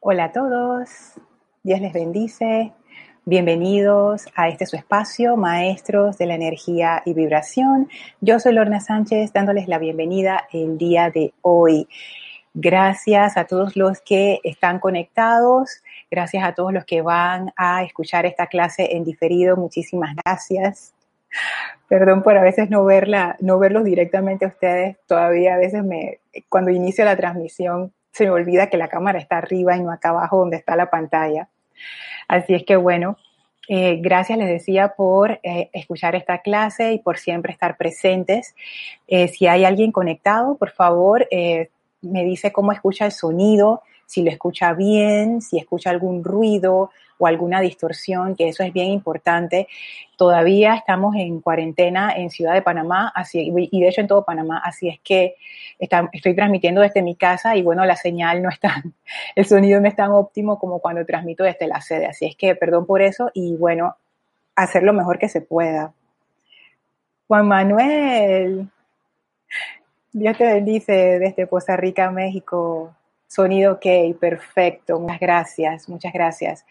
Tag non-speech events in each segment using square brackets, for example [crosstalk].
Hola a todos, Dios les bendice. Bienvenidos a este su espacio, Maestros de la Energía y Vibración. Yo soy Lorna Sánchez dándoles la bienvenida el día de hoy. Gracias a todos los que están conectados, gracias a todos los que van a escuchar esta clase en diferido. Muchísimas gracias. Perdón por a veces no verla, no verlos directamente a ustedes. Todavía a veces me, cuando inicio la transmisión, se me olvida que la cámara está arriba y no acá abajo donde está la pantalla. Así es que bueno, eh, gracias les decía por eh, escuchar esta clase y por siempre estar presentes. Eh, si hay alguien conectado, por favor, me dice cómo escucha el sonido, si lo escucha bien, si escucha algún ruido o alguna distorsión, que eso es bien importante. Todavía estamos en cuarentena en Ciudad de Panamá, así, y de hecho en todo Panamá, así es que estoy transmitiendo desde mi casa y bueno, la señal no es tan, [laughs] el sonido no es tan óptimo como cuando transmito desde la sede, así es que perdón por eso y bueno, hacer lo mejor que se pueda. Juan Manuel, Dios te bendice desde Costa Rica, México. Sonido ok, perfecto, muchas gracias, muchas gracias.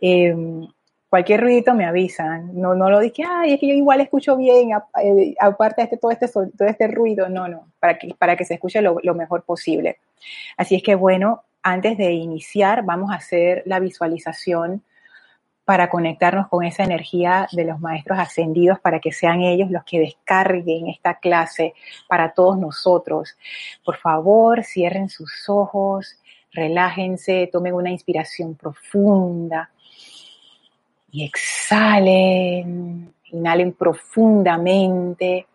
Em, cualquier ruidito me avisan, no, no lo dije, ay, es que yo igual escucho bien, eh, aparte de este, todo, este, todo este ruido, no, no, para que, para que se escuche lo, lo mejor posible. Así es que bueno, antes de iniciar, vamos a hacer la visualización para conectarnos con esa energía de los maestros ascendidos para que sean ellos los que descarguen esta clase para todos nosotros. Por favor, cierren sus ojos, relájense, tomen una inspiración profunda y exhalen, inhalen profundamente.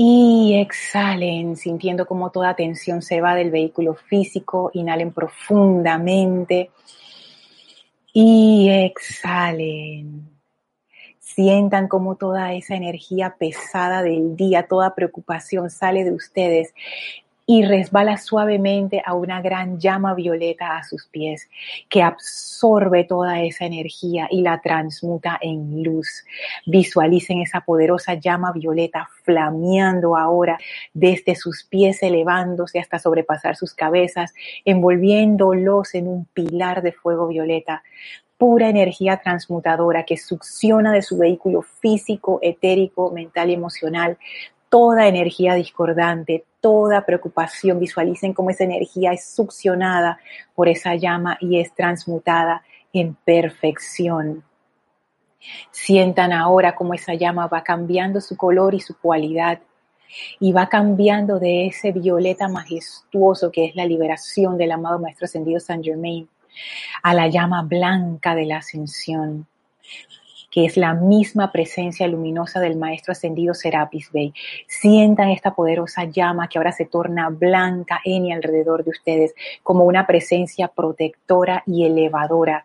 Y exhalen sintiendo como toda tensión se va del vehículo físico. Inhalen profundamente y exhalen. Sientan como toda esa energía pesada del día, toda preocupación sale de ustedes y resbala suavemente a una gran llama violeta a sus pies que absorbe toda esa energía y la transmuta en luz. Visualicen esa poderosa llama violeta flameando ahora desde sus pies elevándose hasta sobrepasar sus cabezas, envolviéndolos en un pilar de fuego violeta pura energía transmutadora que succiona de su vehículo físico, etérico, mental y emocional toda energía discordante, toda preocupación. Visualicen cómo esa energía es succionada por esa llama y es transmutada en perfección. Sientan ahora cómo esa llama va cambiando su color y su cualidad y va cambiando de ese violeta majestuoso que es la liberación del amado Maestro Ascendido San Germain a la llama blanca de la ascensión que es la misma presencia luminosa del Maestro Ascendido Serapis Bey. Sientan esta poderosa llama que ahora se torna blanca en y alrededor de ustedes como una presencia protectora y elevadora.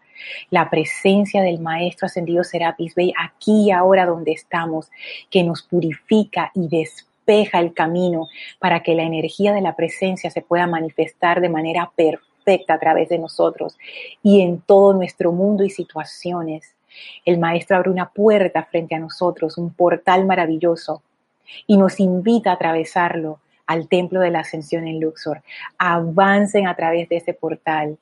La presencia del Maestro Ascendido Serapis Bey aquí y ahora donde estamos, que nos purifica y despeja el camino para que la energía de la presencia se pueda manifestar de manera perfecta a través de nosotros y en todo nuestro mundo y situaciones. El Maestro abre una puerta frente a nosotros, un portal maravilloso, y nos invita a atravesarlo al Templo de la Ascensión en Luxor. Avancen a través de ese portal,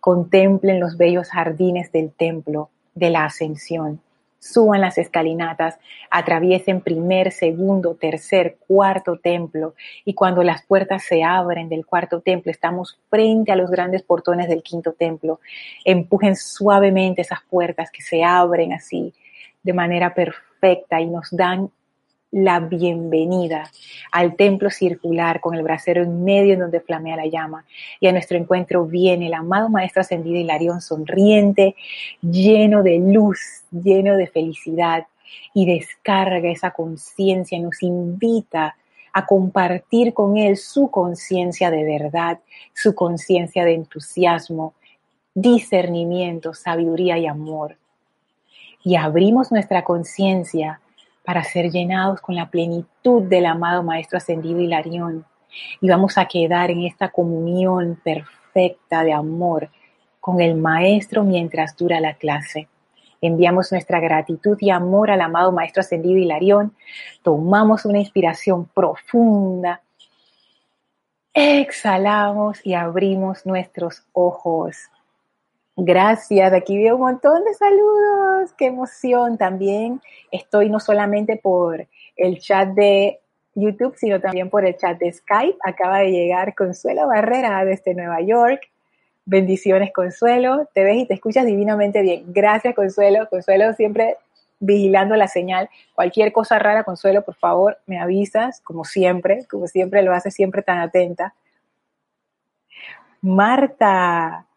contemplen los bellos jardines del Templo de la Ascensión suban las escalinatas, atraviesen primer, segundo, tercer, cuarto templo y cuando las puertas se abren del cuarto templo, estamos frente a los grandes portones del quinto templo. Empujen suavemente esas puertas que se abren así de manera perfecta y nos dan la bienvenida al templo circular con el brasero en medio en donde flamea la llama. Y a nuestro encuentro viene el amado Maestro Ascendido Hilarión sonriente, lleno de luz, lleno de felicidad y descarga esa conciencia, nos invita a compartir con Él su conciencia de verdad, su conciencia de entusiasmo, discernimiento, sabiduría y amor. Y abrimos nuestra conciencia para ser llenados con la plenitud del amado Maestro Ascendido Hilarión. Y vamos a quedar en esta comunión perfecta de amor con el Maestro mientras dura la clase. Enviamos nuestra gratitud y amor al amado Maestro Ascendido Hilarión. Tomamos una inspiración profunda. Exhalamos y abrimos nuestros ojos. Gracias, aquí veo un montón de saludos, qué emoción también. Estoy no solamente por el chat de YouTube, sino también por el chat de Skype. Acaba de llegar Consuelo Barrera desde Nueva York. Bendiciones, Consuelo. Te ves y te escuchas divinamente bien. Gracias, Consuelo. Consuelo siempre vigilando la señal. Cualquier cosa rara, Consuelo, por favor, me avisas, como siempre, como siempre lo hace, siempre tan atenta. Marta,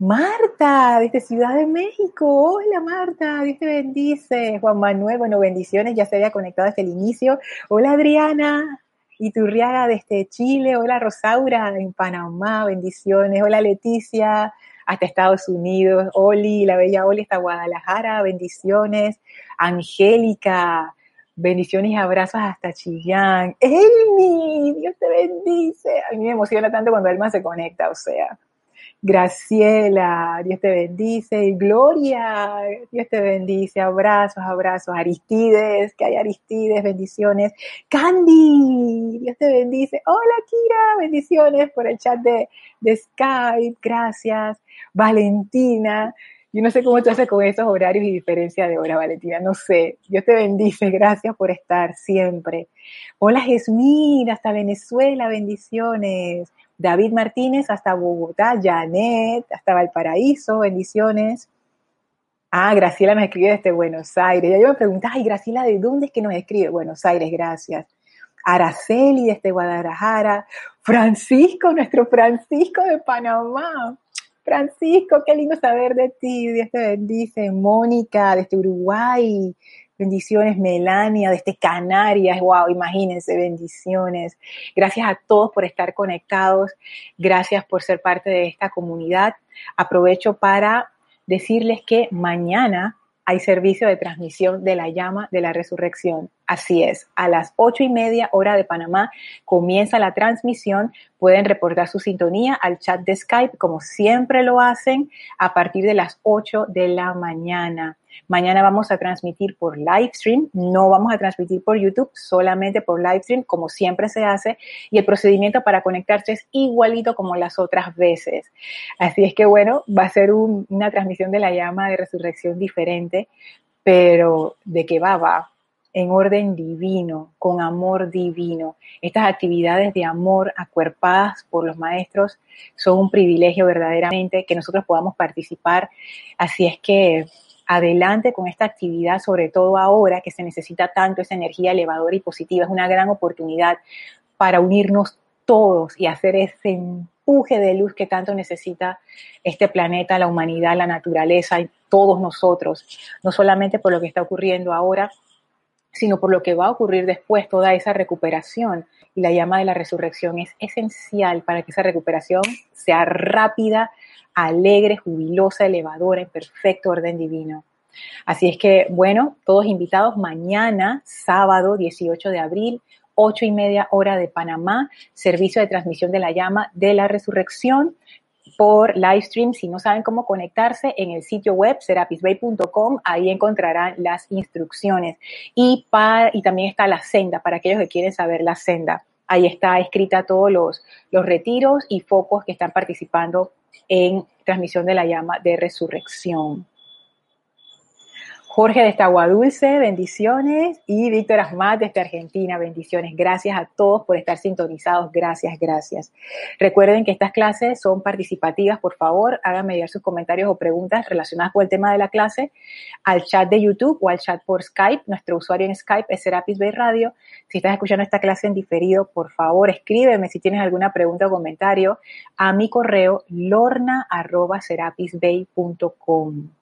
Marta, desde Ciudad de México. Hola Marta, Dios te bendice. Juan Manuel, bueno, bendiciones, ya se había conectado desde el inicio. Hola Adriana, Iturriaga desde Chile. Hola Rosaura en Panamá, bendiciones. Hola Leticia, hasta Estados Unidos. Oli, la bella Oli hasta Guadalajara, bendiciones. Angélica, bendiciones y abrazos hasta Chillán. Elmi, Dios te bendice. A mí me emociona tanto cuando Elma se conecta, o sea. Graciela, Dios te bendice. Gloria, Dios te bendice. Abrazos, abrazos. Aristides, que hay Aristides, bendiciones. Candy, Dios te bendice. Hola, Kira, bendiciones por el chat de, Skype. Gracias. Valentina, yo no sé cómo te haces con esos horarios y diferencia de hora, Valentina, no sé. Dios te bendice, gracias por estar siempre. Hola, Jesmín, hasta Venezuela, bendiciones. David Martínez hasta Bogotá, Janet hasta Valparaíso, bendiciones. Ah, Graciela nos escribe desde Buenos Aires. Ya yo me preguntaba, ay, Graciela, ¿de dónde es que nos escribe? Buenos Aires, gracias. Araceli desde Guadalajara. Francisco, nuestro Francisco de Panamá. Francisco, qué lindo saber de ti. Dios te bendice. Mónica desde Uruguay. Bendiciones, Melania, desde Canarias. Wow, imagínense, bendiciones. Gracias a todos por estar conectados. Gracias por ser parte de esta comunidad. Aprovecho para decirles que mañana hay servicio de transmisión de la llama de la resurrección. Así es, a las ocho y media hora de Panamá comienza la transmisión. Pueden reportar su sintonía al chat de Skype, como siempre lo hacen, a partir de las ocho de la mañana. Mañana vamos a transmitir por live stream, no vamos a transmitir por YouTube, solamente por live stream, como siempre se hace, y el procedimiento para conectarse es igualito como las otras veces. Así es que bueno, va a ser una transmisión de la llama de resurrección diferente, pero de qué va, va en orden divino, con amor divino. Estas actividades de amor acuerpadas por los maestros son un privilegio verdaderamente que nosotros podamos participar. Así es que adelante con esta actividad, sobre todo ahora que se necesita tanto esa energía elevadora y positiva. Es una gran oportunidad para unirnos todos y hacer ese empuje de luz que tanto necesita este planeta, la humanidad, la naturaleza y todos nosotros, no solamente por lo que está ocurriendo ahora, sino por lo que va a ocurrir después, toda esa recuperación. Y la llama de la resurrección es esencial para que esa recuperación sea rápida, alegre, jubilosa, elevadora, en perfecto orden divino. Así es que, bueno, todos invitados mañana, sábado 18 de abril, 8 y media hora de Panamá, servicio de transmisión de la llama de la resurrección por live stream. Si no saben cómo conectarse, en el sitio web serapisbay.com, ahí encontrarán las instrucciones. Y, y también está la senda, para aquellos que quieren saber la senda. Ahí está escrita todos los, los retiros y focos que están participando en transmisión de la llama de resurrección. Jorge de Dulce, bendiciones. Y Víctor Asmat desde Argentina, bendiciones. Gracias a todos por estar sintonizados. Gracias, gracias. Recuerden que estas clases son participativas. Por favor, háganme llegar sus comentarios o preguntas relacionadas con el tema de la clase al chat de YouTube o al chat por Skype. Nuestro usuario en Skype es Serapis Bay Radio. Si estás escuchando esta clase en diferido, por favor, escríbeme si tienes alguna pregunta o comentario a mi correo lorna.serapisbay.com.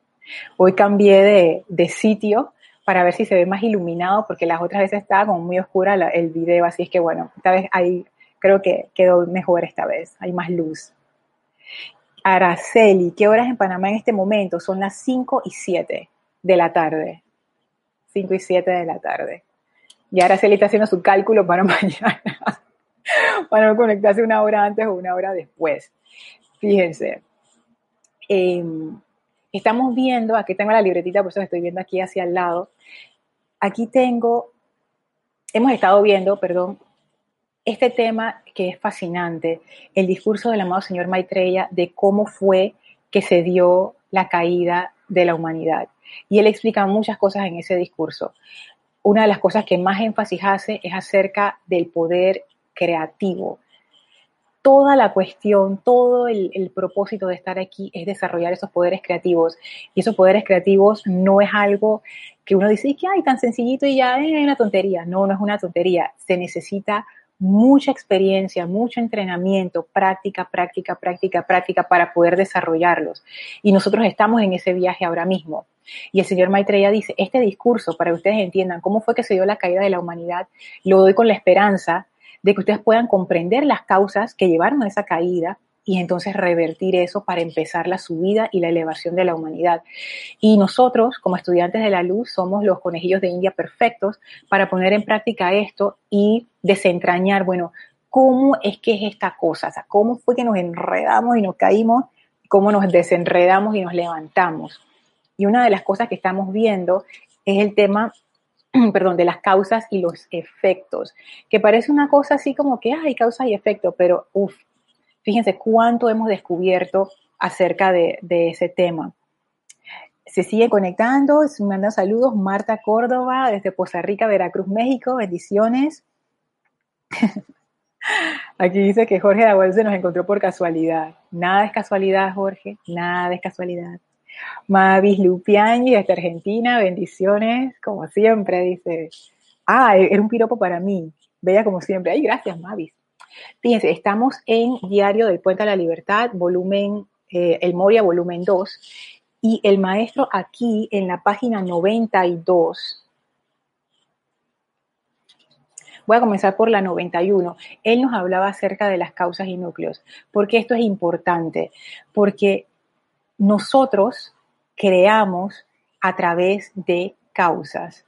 Hoy cambié de, sitio para ver si se ve más iluminado, porque las otras veces estaba como muy oscura el video, así es que bueno, esta vez ahí creo que quedó mejor esta vez, hay más luz. Araceli, ¿qué horas en Panamá en este momento? Son las 5 y 7 de la tarde. 5 y 7 de la tarde. Y Araceli está haciendo su cálculo para [laughs] mañana, para no conectarse una hora antes o una hora después. Fíjense. Eh, Estamos viendo, aquí tengo la libretita, por eso estoy viendo aquí hacia el lado. Aquí tengo, hemos estado viendo, perdón, este tema que es fascinante, el discurso del amado señor Maitreya de cómo fue que se dio la caída de la humanidad. Y él explica muchas cosas en ese discurso. Una de las cosas que más énfasis hace es acerca del poder creativo. Toda la cuestión, todo el, propósito de estar aquí es desarrollar esos poderes creativos. Y esos poderes creativos no es algo que uno dice, que hay tan sencillito y ya es una tontería. No, no es una tontería. Se necesita mucha experiencia, mucho entrenamiento, práctica, práctica, práctica, práctica para poder desarrollarlos. Y nosotros estamos en ese viaje ahora mismo. Y el señor Maitreya dice, este discurso, para que ustedes entiendan cómo fue que se dio la caída de la humanidad, lo doy con la esperanza de que ustedes puedan comprender las causas que llevaron a esa caída y entonces revertir eso para empezar la subida y la elevación de la humanidad. Y nosotros, como estudiantes de la luz, somos los conejillos de India perfectos para poner en práctica esto y desentrañar, bueno, cómo es que es esta cosa, o sea, cómo fue que nos enredamos y nos caímos, cómo nos desenredamos y nos levantamos. Y una de las cosas que estamos viendo es el tema [clears throat] perdón, de las causas y los efectos, que parece una cosa así como que hay causas y efectos, pero uff, Fíjense cuánto hemos descubierto acerca de, ese tema. Se sigue conectando, me mandan saludos Marta Córdoba desde Poza Rica, Veracruz, México. Bendiciones. [laughs] Aquí dice que Jorge Dahuel se nos encontró por casualidad. Nada es casualidad, Jorge. Nada es casualidad. Mavis Lupiani desde Argentina. Bendiciones, como siempre, dice. Ah, era un piropo para mí. Bella como siempre. Ay, gracias, Mavis. Fíjense, estamos en Diario del Puente a la Libertad, volumen, eh, el Moria, volumen 2, y el maestro aquí en la página 92, Voy a comenzar por la 91. Él nos hablaba acerca de las causas y núcleos. porque esto es importante? Porque nosotros creamos a través de causas.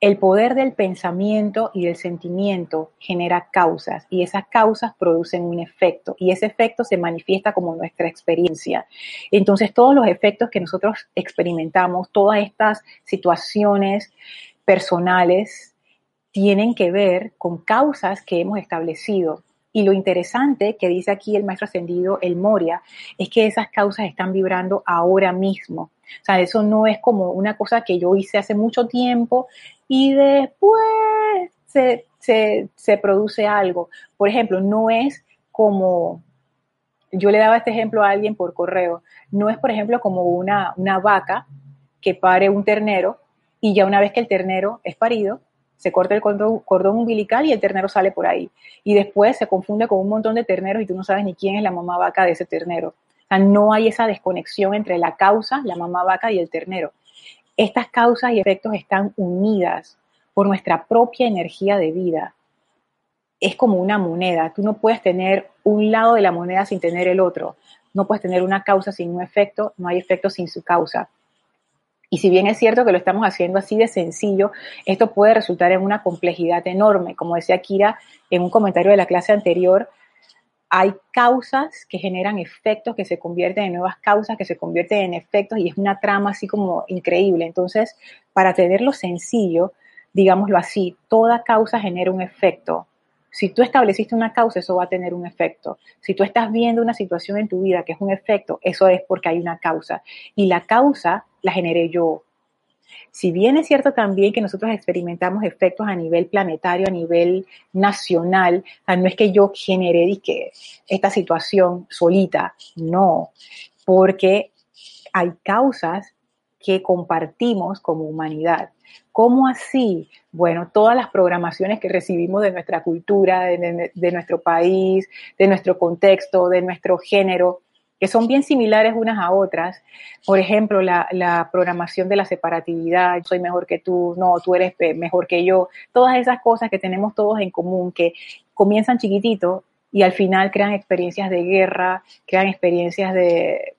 El poder del pensamiento y del sentimiento genera causas y esas causas producen un efecto y ese efecto se manifiesta como nuestra experiencia. Entonces todos los efectos que nosotros experimentamos, todas estas situaciones personales tienen que ver con causas que hemos establecido. Y lo interesante que dice aquí el maestro ascendido, el Moria, es que esas causas están vibrando ahora mismo. O sea, eso no es como una cosa que yo hice hace mucho tiempo y después se, produce algo. Por ejemplo, no es como, yo le daba este ejemplo a alguien por correo, no es por ejemplo como una, una vaca que pare un ternero y ya una vez que el ternero es parido, se corta el cordón, umbilical y el ternero sale por ahí. Y después se confunde con un montón de terneros y tú no sabes ni quién es la mamá vaca de ese ternero. O sea, no hay esa desconexión entre la causa, la mamá vaca y el ternero. Estas causas y efectos están unidas por nuestra propia energía de vida. Es como una moneda. Tú no puedes tener un lado de la moneda sin tener el otro. No puedes tener una causa sin un efecto, no hay efecto sin su causa. Y si bien es cierto que lo estamos haciendo así de sencillo, esto puede resultar en una complejidad enorme. Como decía Kira en un comentario de la clase anterior, hay causas que generan efectos que se convierten en nuevas causas, que se convierten en efectos y es una trama así como increíble. Entonces, para tenerlo sencillo, digámoslo así, toda causa genera un efecto. Si tú estableciste una causa, eso va a tener un efecto. Si tú estás viendo una situación en tu vida que es un efecto, eso es porque hay una causa. Y la causa la generé yo, si bien es cierto también que nosotros experimentamos efectos a nivel planetario, a nivel nacional, no es que yo genere esta situación solita, no, porque hay causas que compartimos como humanidad. ¿Cómo así? Bueno, todas las programaciones que recibimos de nuestra cultura, de, nuestro país, de nuestro contexto, de nuestro género, que son bien similares unas a otras. Por ejemplo, la, programación de la separatividad, soy mejor que tú, no, tú eres mejor que yo, todas esas cosas que tenemos todos en común, que comienzan chiquititos y al final crean experiencias de guerra, crean experiencias de,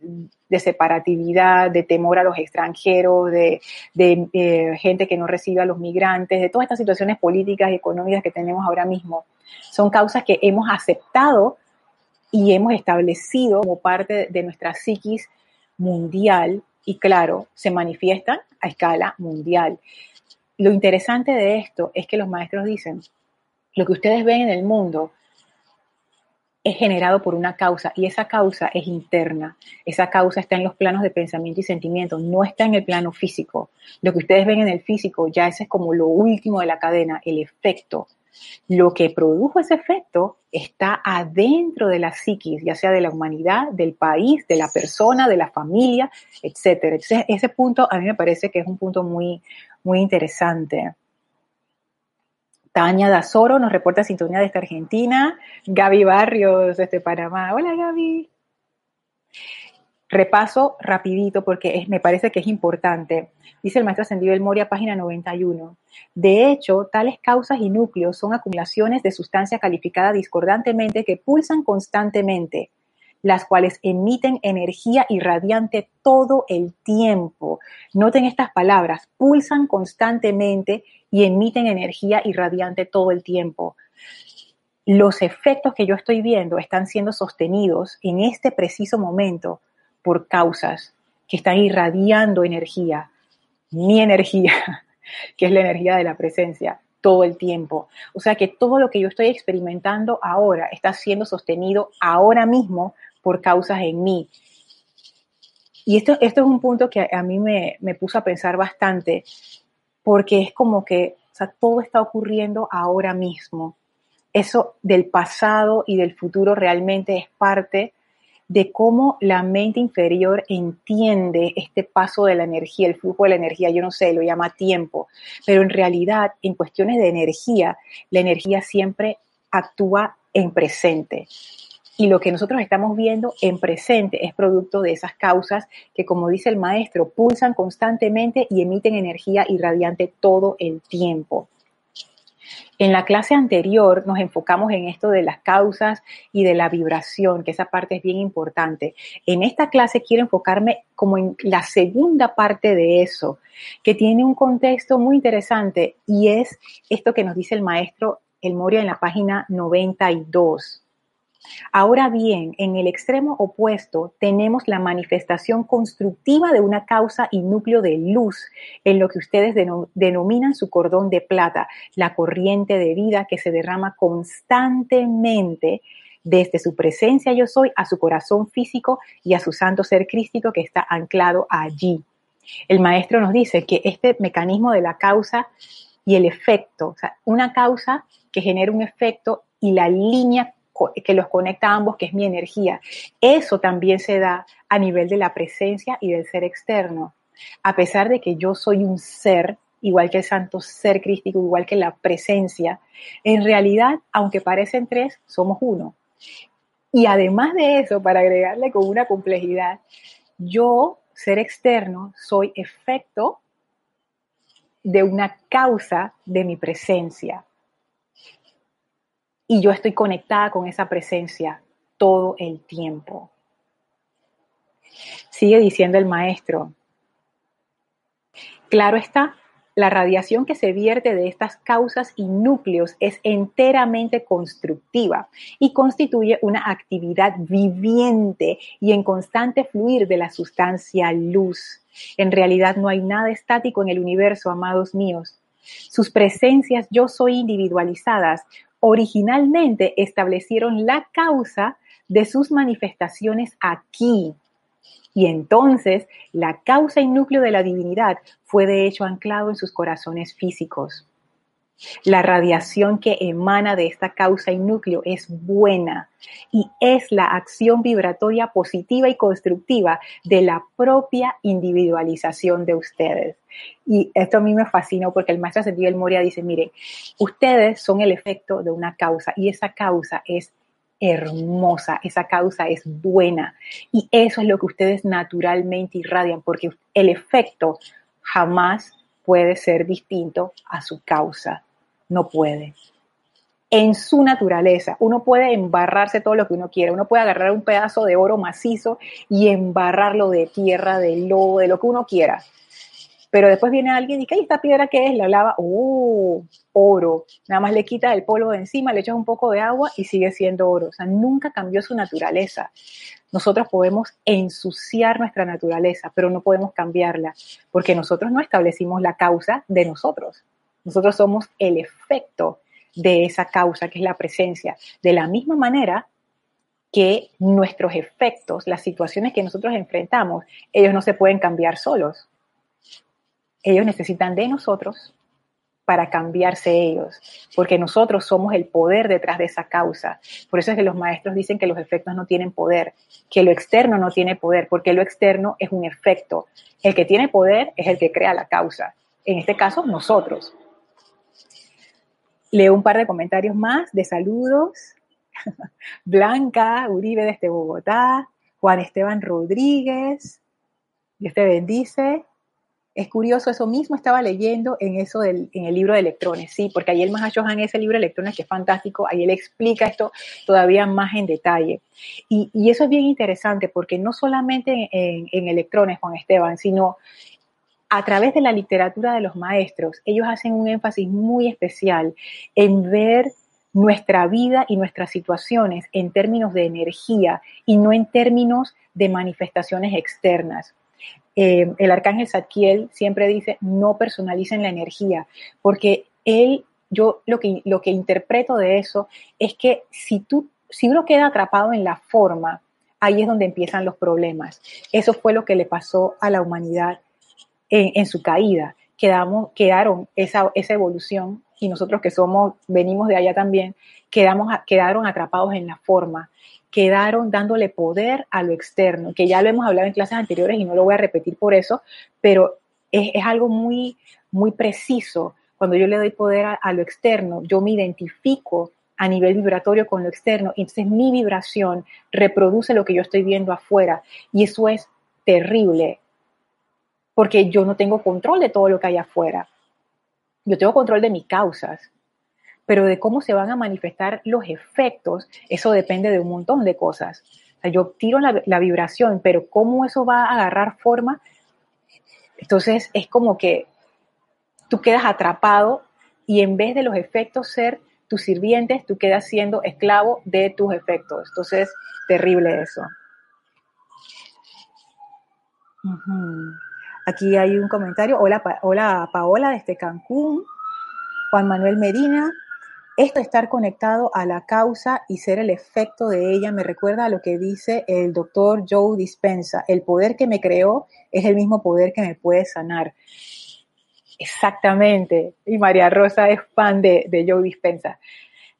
de separatividad, de temor a los extranjeros, de, eh, gente que no recibe a los migrantes, de todas estas situaciones políticas y económicas que tenemos ahora mismo. Son causas que hemos aceptado y hemos establecido como parte de nuestra psiquis mundial y claro, se manifiestan a escala mundial. Lo interesante de esto es que los maestros dicen, Lo que ustedes ven en el mundo es generado por una causa y esa causa es interna. Esa causa está en los planos de pensamiento y sentimiento, no está en el plano físico. Lo que ustedes ven en el físico ya ese es como lo último de la cadena, el efecto. Lo que produjo ese efecto está adentro de la psiquis, ya sea de la humanidad, del país, de la persona, de la familia, etc. ese punto a mí me parece que es un punto muy, muy interesante. Tania Dazoro nos reporta sintonía desde Argentina. Gaby Barrios desde Panamá. Hola Gaby. Repaso rapidito porque me parece que es importante. Dice el maestro ascendido El Moria, página 91. De hecho, tales causas y núcleos son acumulaciones de sustancia calificada discordantemente que pulsan constantemente las cuales emiten energía irradiante todo el tiempo. Noten estas palabras, pulsan constantemente y emiten energía irradiante todo el tiempo. Los efectos que yo estoy viendo están siendo sostenidos en este preciso momento por causas que están irradiando energía, mi energía, [laughs] que es la energía de la presencia, todo el tiempo. O sea que todo lo que yo estoy experimentando ahora está siendo sostenido ahora mismo por causas en mí. Y esto, esto es un punto que a mí me, me puso a pensar bastante, porque es como que todo está ocurriendo ahora mismo. Eso del pasado y del futuro realmente es parte de cómo la mente inferior entiende este paso de la energía, el flujo de la energía, yo no sé, lo llama tiempo, pero en realidad en cuestiones de energía, la energía siempre actúa en presente. Y lo que nosotros estamos viendo en presente es producto de esas causas que, como dice el maestro, pulsan constantemente y emiten energía irradiante todo el tiempo. En la clase anterior nos enfocamos en esto de las causas y de la vibración, que esa parte es bien importante. En esta clase quiero enfocarme como en la segunda parte de eso, que tiene un contexto muy interesante y es esto que nos dice el maestro El Moria en la página 92. Ahora bien, en el extremo opuesto tenemos la manifestación constructiva de una causa y núcleo de luz, en lo que ustedes denominan su cordón de plata, la corriente de vida que se derrama constantemente desde su presencia yo soy a su corazón físico y a su santo ser crístico que está anclado allí. El maestro nos dice que este mecanismo de la causa y el efecto, o sea, una causa que genera un efecto y la línea que los conecta a ambos, que es mi energía. Eso también se da a nivel de la presencia y del ser externo. A pesar de que yo soy un ser, igual que el santo ser crístico, igual que la presencia, en realidad, aunque parecen tres, somos uno. Y además de eso, para agregarle con una complejidad, yo, ser externo, soy efecto de una causa de mi presencia y yo estoy conectada con esa presencia todo el tiempo. Sigue diciendo el maestro. Claro está, la radiación que se vierte de estas causas y núcleos es enteramente constructiva y constituye una actividad viviente y en constante fluir de la sustancia luz. En realidad no hay nada estático en el universo, amados míos. Sus presencias yo soy individualizadas originalmente establecieron la causa de sus manifestaciones aquí. Y entonces la causa y núcleo de la divinidad fue de hecho anclado en sus corazones físicos. La radiación que emana de esta causa y núcleo es buena y es la acción vibratoria positiva y constructiva de la propia individualización de ustedes. Y esto a mí me fascinó porque el maestro El Moria dice, miren, ustedes son el efecto de una causa y esa causa es hermosa, esa causa es buena y eso es lo que ustedes naturalmente irradian porque el efecto jamás puede ser distinto a su causa no puede. En su naturaleza, uno puede embarrarse todo lo que uno quiera. Uno puede agarrar un pedazo de oro macizo y embarrarlo de tierra, de lodo, de lo que uno quiera. Pero después viene alguien y dice, ¿esta piedra qué es? La lava, ¡oh! Oro. Nada más le quita el polvo de encima, le echas un poco de agua y sigue siendo oro. O sea, nunca cambió su naturaleza. Nosotros podemos ensuciar nuestra naturaleza, pero no podemos cambiarla, porque nosotros no establecimos la causa de nosotros. Nosotros somos el efecto de esa causa que es la presencia. De la misma manera que nuestros efectos, las situaciones que nosotros enfrentamos, ellos no se pueden cambiar solos. Ellos necesitan de nosotros para cambiarse ellos, porque nosotros somos el poder detrás de esa causa. Por eso es que los maestros dicen que los efectos no tienen poder, que lo externo no tiene poder, porque lo externo es un efecto. El que tiene poder es el que crea la causa. En este caso, nosotros. Leo un par de comentarios más de saludos. [laughs] Blanca Uribe desde Bogotá, Juan Esteban Rodríguez, Dios te bendice. Es curioso, eso mismo estaba leyendo en eso del, en el libro de electrones, sí, porque ahí el Mahashohan, en ese libro de electrones que es fantástico, ahí él explica esto todavía más en detalle. Y, y eso es bien interesante porque no solamente en, en electrones, Juan Esteban, sino a través de la literatura de los maestros, ellos hacen un énfasis muy especial en ver nuestra vida y nuestras situaciones en términos de energía y no en términos de manifestaciones externas. Eh, el arcángel Zadkiel siempre dice, no personalicen la energía, porque él, yo lo que, lo que interpreto de eso es que si, tú, si uno queda atrapado en la forma, ahí es donde empiezan los problemas. Eso fue lo que le pasó a la humanidad en, su caída. Quedamos, quedaron esa, esa evolución y nosotros que somos, venimos de allá también, quedamos, quedaron atrapados en la forma, quedaron dándole poder a lo externo, que ya lo hemos hablado en clases anteriores y no lo voy a repetir por eso, pero es, es algo muy, muy preciso. Cuando yo le doy poder a, lo externo, yo me identifico a nivel vibratorio con lo externo, y entonces mi vibración reproduce lo que yo estoy viendo afuera, y eso es terrible, porque yo no tengo control de todo lo que hay afuera. Yo tengo control de mis causas, pero de cómo se van a manifestar los efectos, eso depende de un montón de cosas. yo tiro la, vibración, pero cómo eso va a agarrar forma, entonces es como que tú quedas atrapado y en vez de los efectos ser tus sirvientes, tú quedas siendo esclavo de tus efectos. Entonces, terrible eso. Aquí hay un comentario. Hola, hola Paola desde Cancún. Juan Manuel Medina. Esto estar conectado a la causa y ser el efecto de ella me recuerda a lo que dice el doctor Joe Dispensa. El poder que me creó es el mismo poder que me puede sanar. Exactamente. Y María Rosa es fan de, Joe Dispensa.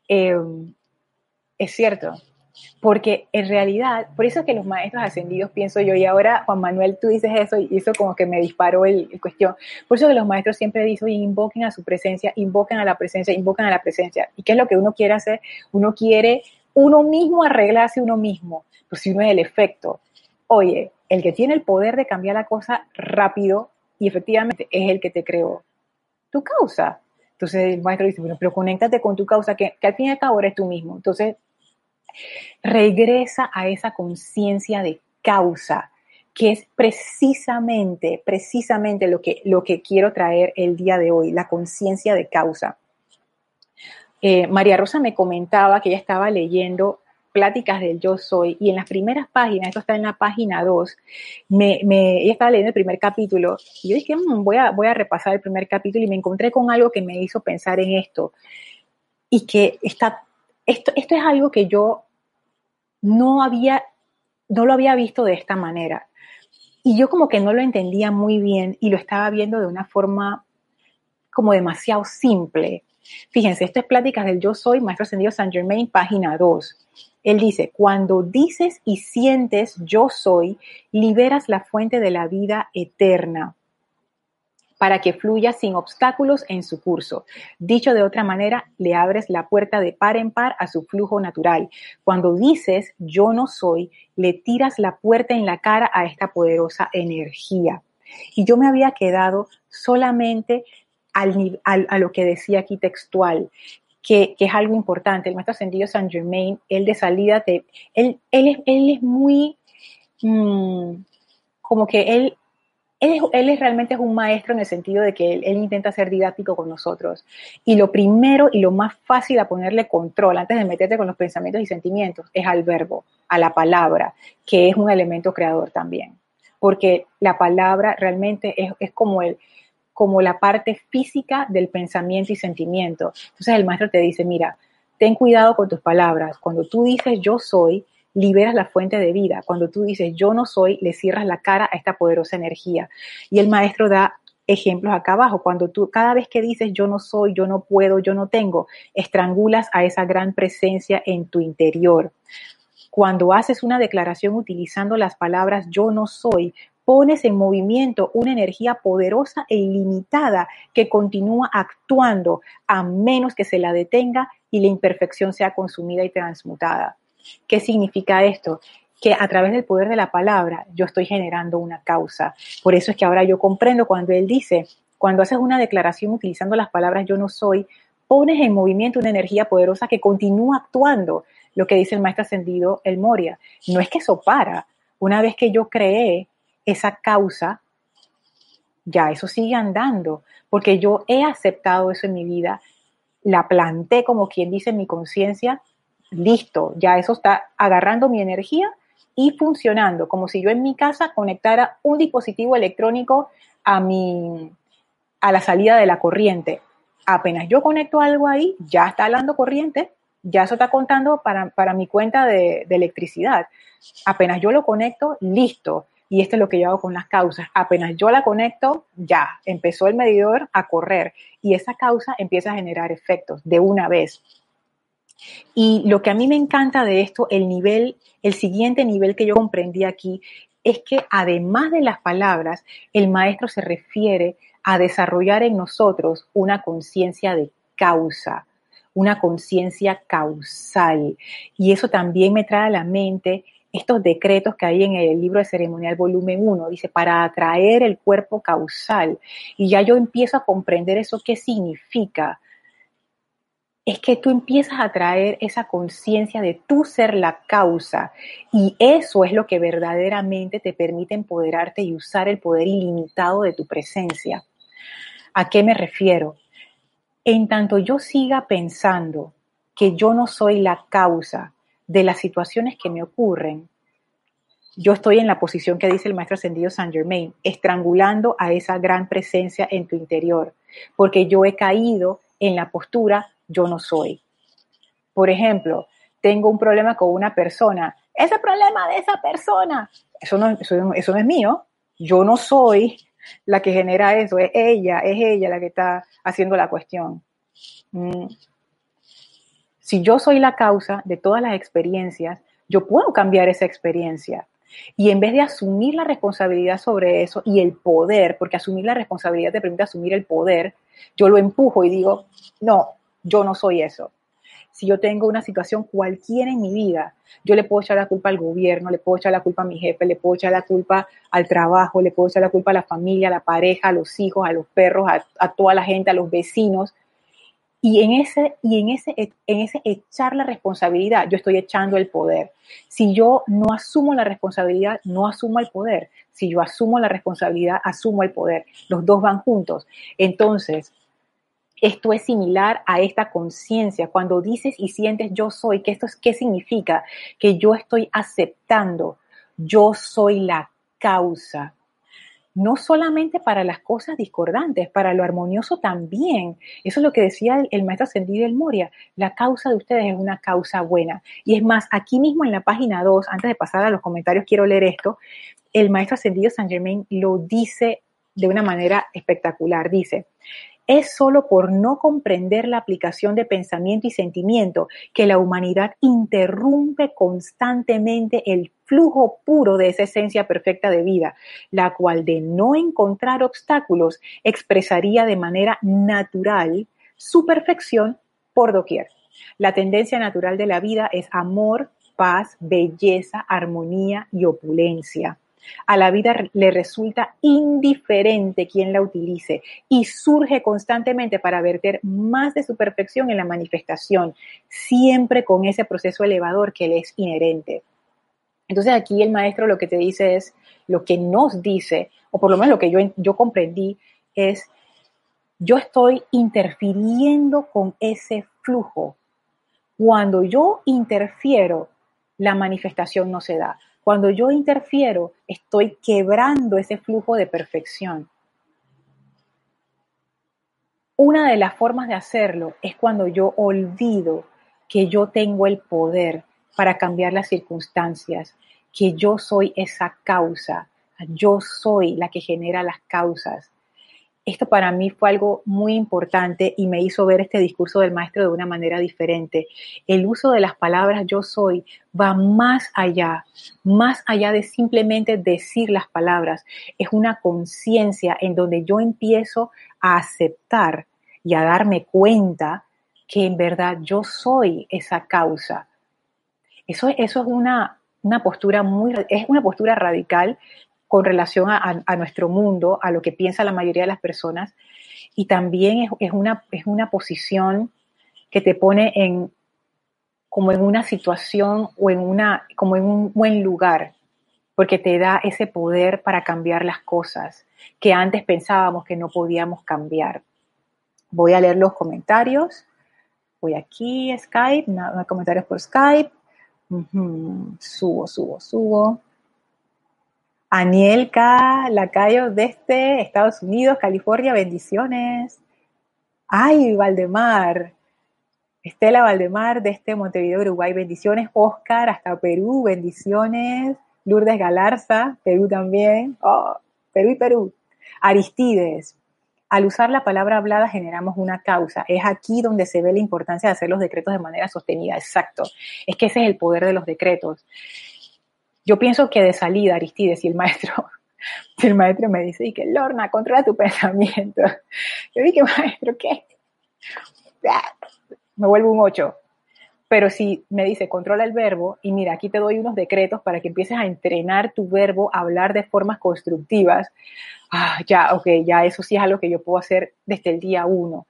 Eh, es cierto, porque en realidad, por eso es que los maestros ascendidos, pienso yo, y ahora Juan Manuel, tú dices eso y eso como que me disparó el, cuestión, por eso que los maestros siempre dicen, invoquen a su presencia, invoquen a la presencia, invoquen a la presencia. ¿Y qué es lo que uno quiere hacer? Uno quiere uno mismo arreglarse uno mismo, pues si uno es el efecto. Oye, el que tiene el poder de cambiar la cosa rápido y efectivamente es el que te creó. Tu causa. Entonces el maestro dice, bueno, pero conéctate con tu causa, que, que al fin y al cabo eres tú mismo. Entonces regresa a esa conciencia de causa, que es precisamente, precisamente lo que, lo que quiero traer el día de hoy, la conciencia de causa. Eh, María Rosa me comentaba que ella estaba leyendo pláticas del yo soy y en las primeras páginas, esto está en la página 2, me, estaba leyendo el primer capítulo y yo dije, mm, voy, a, voy a repasar el primer capítulo y me encontré con algo que me hizo pensar en esto y que está, esto, esto es algo que yo no había, no lo había visto de esta manera. Y yo como que no lo entendía muy bien y lo estaba viendo de una forma como demasiado simple. Fíjense, esto es Pláticas del Yo Soy, Maestro Ascendido San Germain, página 2. Él dice, cuando dices y sientes yo soy, liberas la fuente de la vida eterna para que fluya sin obstáculos en su curso. Dicho de otra manera, le abres la puerta de par en par a su flujo natural. Cuando dices yo no soy, le tiras la puerta en la cara a esta poderosa energía. Y yo me había quedado solamente al, a lo que decía aquí textual, que, es algo importante. El maestro ascendido San Germain, él de salida, te, él, él, es, él es muy, mm, como que él él, es realmente es un maestro en el sentido de que él, intenta ser didáctico con nosotros. Y lo primero y lo más fácil a ponerle control antes de meterte con los pensamientos y sentimientos es al verbo, a la palabra, que es un elemento creador también. Porque la palabra realmente es, como el, como la parte física del pensamiento y sentimiento. Entonces el maestro te dice, mira, ten cuidado con tus palabras. Cuando tú dices yo soy, liberas la fuente de vida. Cuando tú dices yo no soy, le cierras la cara a esta poderosa energía. Y el maestro da ejemplos acá abajo. Cuando tú, cada vez que dices yo no soy, yo no puedo, yo no tengo, estrangulas a esa gran presencia en tu interior. Cuando haces una declaración utilizando las palabras yo no soy, pones en movimiento una energía poderosa e ilimitada que continúa actuando a menos que se la detenga y la imperfección sea consumida y transmutada. ¿Qué significa esto? Que a través del poder de la palabra yo estoy generando una causa. Por eso es que ahora yo comprendo cuando él dice, cuando haces una declaración utilizando las palabras yo no soy, pones en movimiento una energía poderosa que continúa actuando, lo que dice el maestro ascendido El Moria. No es que eso para. Una vez que yo creé esa causa, ya eso sigue andando, porque yo he aceptado eso en mi vida, la planté como quien dice en mi conciencia, listo, ya eso está agarrando mi energía y funcionando, como si yo en mi casa conectara un dispositivo electrónico a mi a la salida de la corriente. Apenas yo conecto algo ahí, ya está hablando corriente, ya eso está contando para, mi cuenta de, de electricidad. Apenas yo lo conecto, listo y esto es lo que yo hago con las causas. Apenas yo la conecto, ya, empezó el medidor a correr y esa causa empieza a generar efectos de una vez. Y lo que a mí me encanta de esto, el nivel, el siguiente nivel que yo comprendí aquí, es que además de las palabras, el maestro se refiere a desarrollar en nosotros una conciencia de causa, una conciencia causal. Y eso también me trae a la mente estos decretos que hay en el libro de ceremonial volumen 1, dice, para atraer el cuerpo causal. Y ya yo empiezo a comprender eso qué significa. Es que tú empiezas a traer esa conciencia de tú ser la causa. Y eso es lo que verdaderamente te permite empoderarte y usar el poder ilimitado de tu presencia. ¿A qué me refiero? En tanto yo siga pensando que yo no soy la causa, de las situaciones que me ocurren, yo estoy en la posición que dice el maestro ascendido Saint Germain, estrangulando a esa gran presencia en tu interior, porque yo he caído en la postura yo no soy. Por ejemplo, tengo un problema con una persona, ese problema de esa persona, eso no, es mío, yo no soy la que genera eso, es ella, es ella la que está haciendo la cuestión. Mm. Si yo soy la causa de todas las experiencias, yo puedo cambiar esa experiencia. Y en vez de asumir la responsabilidad sobre eso y el poder, porque asumir la responsabilidad te permite asumir el poder, yo lo empujo y digo, no, yo no soy eso. Si yo tengo una situación cualquiera en mi vida, yo le puedo echar la culpa al gobierno, le puedo echar la culpa a mi jefe, le puedo echar la culpa al trabajo, le puedo echar la culpa a la familia, a la pareja, a los hijos, a los perros, a, toda la gente, a los vecinos, y en ese, y en ese, en ese echar la responsabilidad, yo estoy echando el poder. Si yo no asumo la responsabilidad, no asumo el poder. Si yo asumo la responsabilidad, asumo el poder. Los dos van juntos. Entonces, esto es similar a esta conciencia. Cuando dices y sientes yo soy, ¿qué esto es, ¿qué significa? Que yo estoy aceptando, yo soy la causa no solamente para las cosas discordantes, para lo armonioso también. Eso es lo que decía el, maestro ascendido del Moria. La causa de ustedes es una causa buena. Y es más, aquí mismo en la página 2, antes de pasar a los comentarios, quiero leer esto. El maestro ascendido San Germain lo dice de una manera espectacular. Dice, es solo por no comprender la aplicación de pensamiento y sentimiento que la humanidad interrumpe constantemente el flujo puro de esa esencia perfecta de vida, la cual de no encontrar obstáculos expresaría de manera natural su perfección por doquier. La tendencia natural de la vida es amor, paz, belleza, armonía y opulencia. A la vida le resulta indiferente quien la utilice y surge constantemente para verter más de su perfección en la manifestación, siempre con ese proceso elevador que le es inherente. Entonces aquí el maestro lo que te dice es, lo que nos dice, o por lo menos lo que yo, yo comprendí, es, yo estoy interfiriendo con ese flujo. Cuando yo interfiero, la manifestación no se da. Cuando yo interfiero, estoy quebrando ese flujo de perfección. una de las formas de hacerlo es cuando yo olvido que yo tengo el poder para cambiar las circunstancias, que yo soy esa causa, yo soy la que genera las causas. Esto para mí fue algo muy importante y me hizo ver este discurso del maestro de una manera diferente. El uso de las palabras yo soy va más allá, más allá de simplemente decir las palabras. Es una conciencia en donde yo empiezo a aceptar y a darme cuenta que en verdad yo soy esa causa. Eso, eso es una, una postura muy, es una postura radical con relación a, nuestro mundo, a lo que piensa la mayoría de las personas, y también es, una, es una posición que te pone en como en una situación o en una, como en un buen lugar, porque te da ese poder para cambiar las cosas que antes pensábamos que no podíamos cambiar. Voy a leer los comentarios. Voy aquí, Skype, no, comentarios por Skype. Subo, subo, subo. Anielka Lacayo desde Estados Unidos, California, bendiciones. Ay, Valdemar. Estela Valdemar desde Montevideo, Uruguay, bendiciones. Oscar hasta Perú, bendiciones. Lourdes Galarza, Perú también. Oh, Perú y Perú. Aristides, al usar la palabra hablada generamos una causa. Es aquí donde se ve la importancia de hacer los decretos de manera sostenida. Exacto. Es que ese es el poder de los decretos. Yo pienso que de salida, Aristides, y el maestro, [laughs] el maestro me dice, y que Lorna, controla tu [laughs] pensamiento. Yo dije, maestro, ¿qué? Me vuelvo un 8. Pero si me dice, controla el verbo, y mira, aquí te doy unos decretos para que empieces a entrenar tu verbo a hablar de formas constructivas, ah, ya, ok, ya eso sí es algo que yo puedo hacer desde el día uno.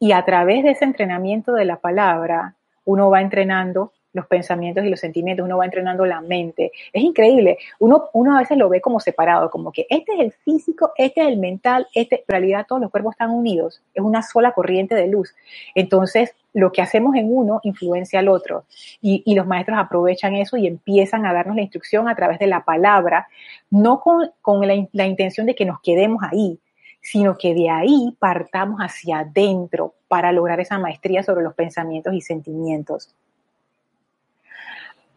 Y a través de ese entrenamiento de la palabra, uno va entrenando los pensamientos y los sentimientos, uno va entrenando la mente. Es increíble. Uno, uno a veces lo ve como separado, como que este es el físico, este es el mental, este, en realidad todos los cuerpos están unidos, es una sola corriente de luz. Entonces, lo que hacemos en uno influencia al otro. Y, los maestros aprovechan eso y empiezan a darnos la instrucción a través de la palabra, no con, con la, la intención de que nos quedemos ahí, sino que de ahí partamos hacia adentro para lograr esa maestría sobre los pensamientos y sentimientos.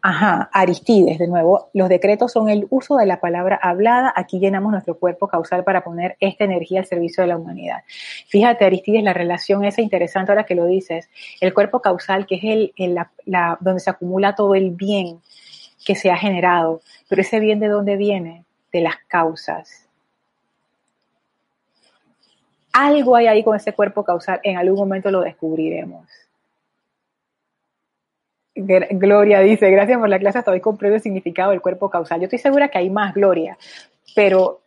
Ajá, Aristides, de nuevo, los decretos son el uso de la palabra hablada. Aquí llenamos nuestro cuerpo causal para poner esta energía al servicio de la humanidad. Fíjate, Aristides, la relación esa interesante ahora que lo dices. El cuerpo causal, que es el, la, donde se acumula todo el bien que se ha generado. Pero ese bien de dónde viene? De las causas. Algo hay ahí con ese cuerpo causal, en algún momento lo descubriremos. Gloria dice, gracias por la clase, hasta hoy comprendo el significado del cuerpo causal. Yo estoy segura que hay más, Gloria, pero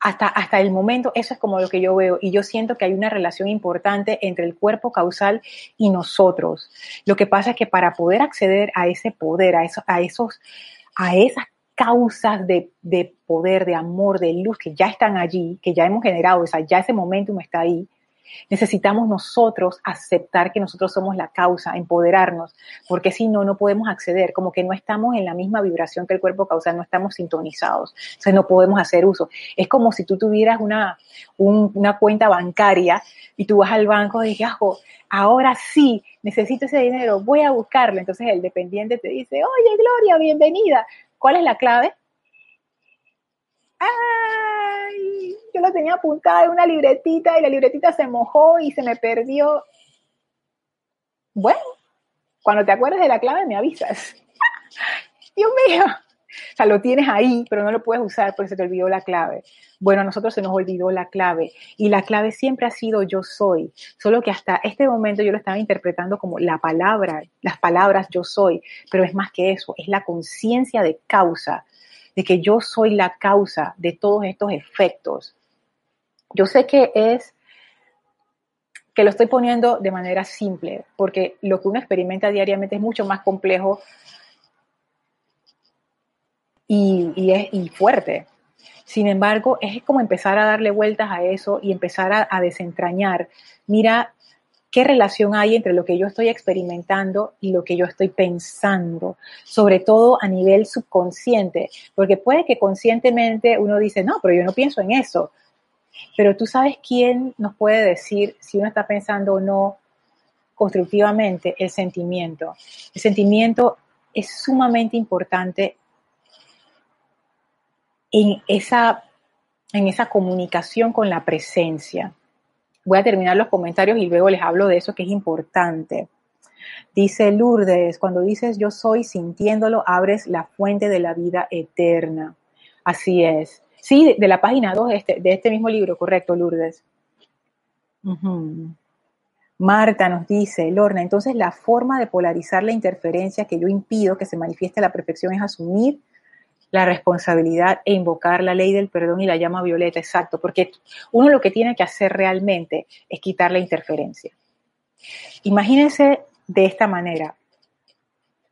hasta, hasta el momento eso es como lo que yo veo y yo siento que hay una relación importante entre el cuerpo causal y nosotros. Lo que pasa es que para poder acceder a ese poder, a, a, esos, a esas causas de, de, poder, de amor, de luz que ya están allí, que ya hemos generado, o sea, ya ese momentum está ahí, Necesitamos nosotros aceptar que nosotros somos la causa, empoderarnos, porque si no, no podemos acceder, como que no estamos en la misma vibración que el cuerpo causal, no estamos sintonizados, sea, no podemos hacer uso. Es como si tú tuvieras una, una cuenta bancaria y tú vas al banco y dices, ahora sí, necesito ese dinero, voy a buscarlo. Entonces el dependiente te dice, oye, Gloria, bienvenida. ¿Cuál es la clave? ¡Ay! Yo lo tenía apuntado en una libretita y la libretita se mojó y se me perdió. Bueno, cuando te acuerdes de la clave me avisas. [laughs] Dios mío. O sea, lo tienes ahí, pero no lo puedes usar porque se te olvidó la clave. Bueno, a nosotros se nos olvidó la clave y la clave siempre ha sido yo soy, solo que hasta este momento yo lo estaba interpretando como la palabra, las palabras yo soy, pero es más que eso, es la conciencia de causa de que yo soy la causa de todos estos efectos. Yo sé que es que lo estoy poniendo de manera simple, porque lo que uno experimenta diariamente es mucho más complejo y, es, y fuerte. Sin embargo, es como empezar a darle vueltas a eso y empezar a, a desentrañar. Mira, qué relación hay entre lo que yo estoy experimentando y lo que yo estoy pensando, sobre todo a nivel subconsciente, porque puede que conscientemente uno dice, no, pero yo no pienso en eso. Pero tú sabes quién nos puede decir si uno está pensando o no constructivamente el sentimiento. El sentimiento es sumamente importante en esa, en esa comunicación con la presencia. Voy a terminar los comentarios y luego les hablo de eso que es importante. Dice Lourdes, cuando dices yo soy sintiéndolo, abres la fuente de la vida eterna. Así es. Sí, de, la página 2 de este, de este, mismo libro, correcto, Lourdes. Marta nos dice, Lorna, entonces la forma de polarizar la interferencia que yo impido que se manifieste a la perfección es asumir la responsabilidad e invocar la ley del perdón y la llama violeta, exacto, porque uno lo que tiene que hacer realmente es quitar la interferencia. Imagínense de esta manera,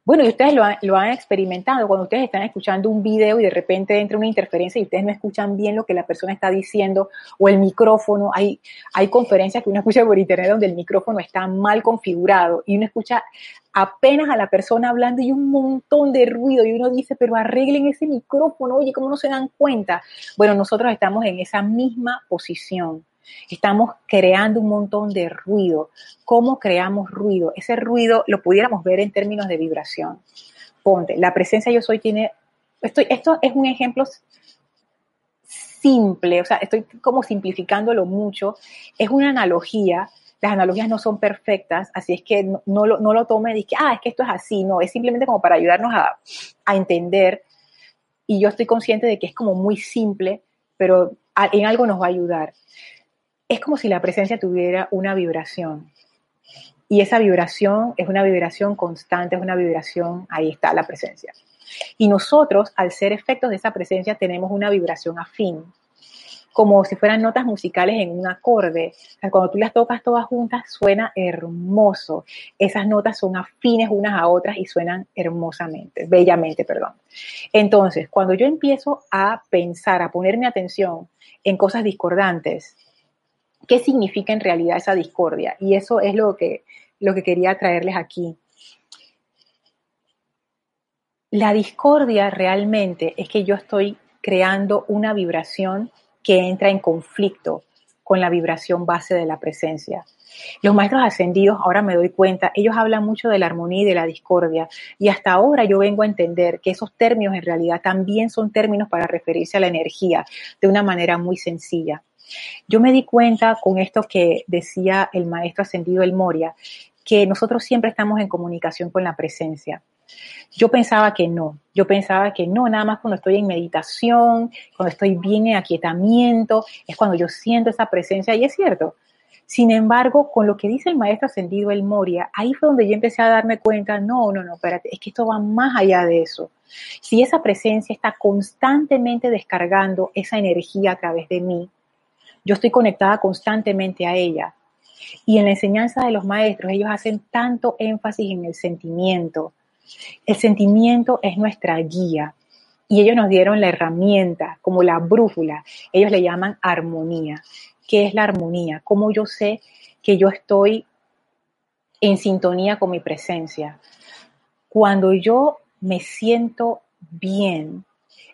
bueno, y ustedes lo han, experimentado cuando ustedes están escuchando un video y de repente entra una interferencia y ustedes no escuchan bien lo que la persona está diciendo o el micrófono. Hay, hay conferencias que uno escucha por internet donde el micrófono está mal configurado y uno escucha apenas a la persona hablando y un montón de ruido y uno dice, pero arreglen ese micrófono, oye, ¿cómo no se dan cuenta? Bueno, nosotros estamos en esa misma posición Estamos creando un montón de ruido. ¿Cómo creamos ruido? Ese ruido lo pudiéramos ver en términos de vibración. Ponte, la presencia yo soy tiene, estoy, esto es un ejemplo simple, o sea, estoy como simplificándolo mucho. Es una analogía, las analogías no son perfectas, así es que no, lo, no lo tome y que, ah, es que esto es así, no, es simplemente como para ayudarnos a, a entender. Y yo estoy consciente de que es como muy simple, pero en algo nos va a ayudar es como si la presencia tuviera una vibración. Y esa vibración es una vibración constante, es una vibración, ahí está la presencia. Y nosotros, al ser efectos de esa presencia, tenemos una vibración afín, como si fueran notas musicales en un acorde. cuando tú las tocas todas juntas, suena hermoso. Esas notas son afines unas a otras y suenan hermosamente, bellamente, perdón. Entonces, cuando yo empiezo a pensar, a ponerme atención en cosas discordantes, qué significa en realidad esa discordia. Y eso es lo que, lo que quería traerles aquí. La discordia realmente es que yo estoy creando una vibración que entra en conflicto con la vibración base de la presencia. Los maestros ascendidos, ahora me doy cuenta, ellos hablan mucho de la armonía y de la discordia. Y hasta ahora yo vengo a entender que esos términos en realidad también son términos para referirse a la energía de una manera muy sencilla. Yo me di cuenta con esto que decía el maestro ascendido El Moria, que nosotros siempre estamos en comunicación con la presencia. Yo pensaba que no, yo pensaba que no, nada más cuando estoy en meditación, cuando estoy bien en aquietamiento, es cuando yo siento esa presencia y es cierto. Sin embargo, con lo que dice el maestro ascendido El Moria, ahí fue donde yo empecé a darme cuenta, no, no, no, espérate, es que esto va más allá de eso. Si esa presencia está constantemente descargando esa energía a través de mí, yo estoy conectada constantemente a ella. Y en la enseñanza de los maestros, ellos hacen tanto énfasis en el sentimiento. El sentimiento es nuestra guía. Y ellos nos dieron la herramienta, como la brújula. Ellos le llaman armonía. ¿Qué es la armonía? ¿Cómo yo sé que yo estoy en sintonía con mi presencia? Cuando yo me siento bien,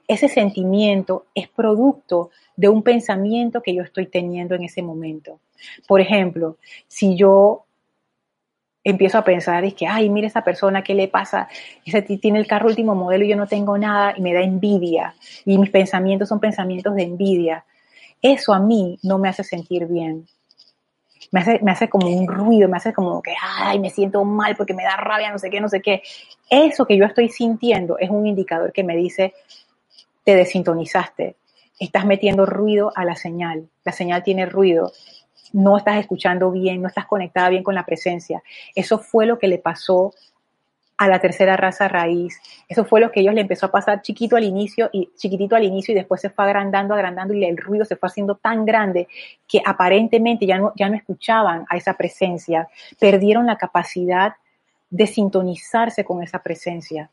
ese sentimiento es producto de un pensamiento que yo estoy teniendo en ese momento. Por ejemplo, si yo empiezo a pensar es que, ay, mira esa persona, ¿qué le pasa? Ese tiene el carro último modelo y yo no tengo nada y me da envidia. Y mis pensamientos son pensamientos de envidia. Eso a mí no me hace sentir bien. Me hace, me hace como un ruido, me hace como que, ay, me siento mal porque me da rabia, no sé qué, no sé qué. Eso que yo estoy sintiendo es un indicador que me dice, te desintonizaste, estás metiendo ruido a la señal, la señal tiene ruido, no estás escuchando bien, no estás conectada bien con la presencia. Eso fue lo que le pasó a la tercera raza raíz. Eso fue lo que ellos le empezó a pasar chiquito al inicio y chiquitito al inicio y después se fue agrandando, agrandando y el ruido se fue haciendo tan grande que aparentemente ya no, ya no escuchaban a esa presencia. Perdieron la capacidad de sintonizarse con esa presencia.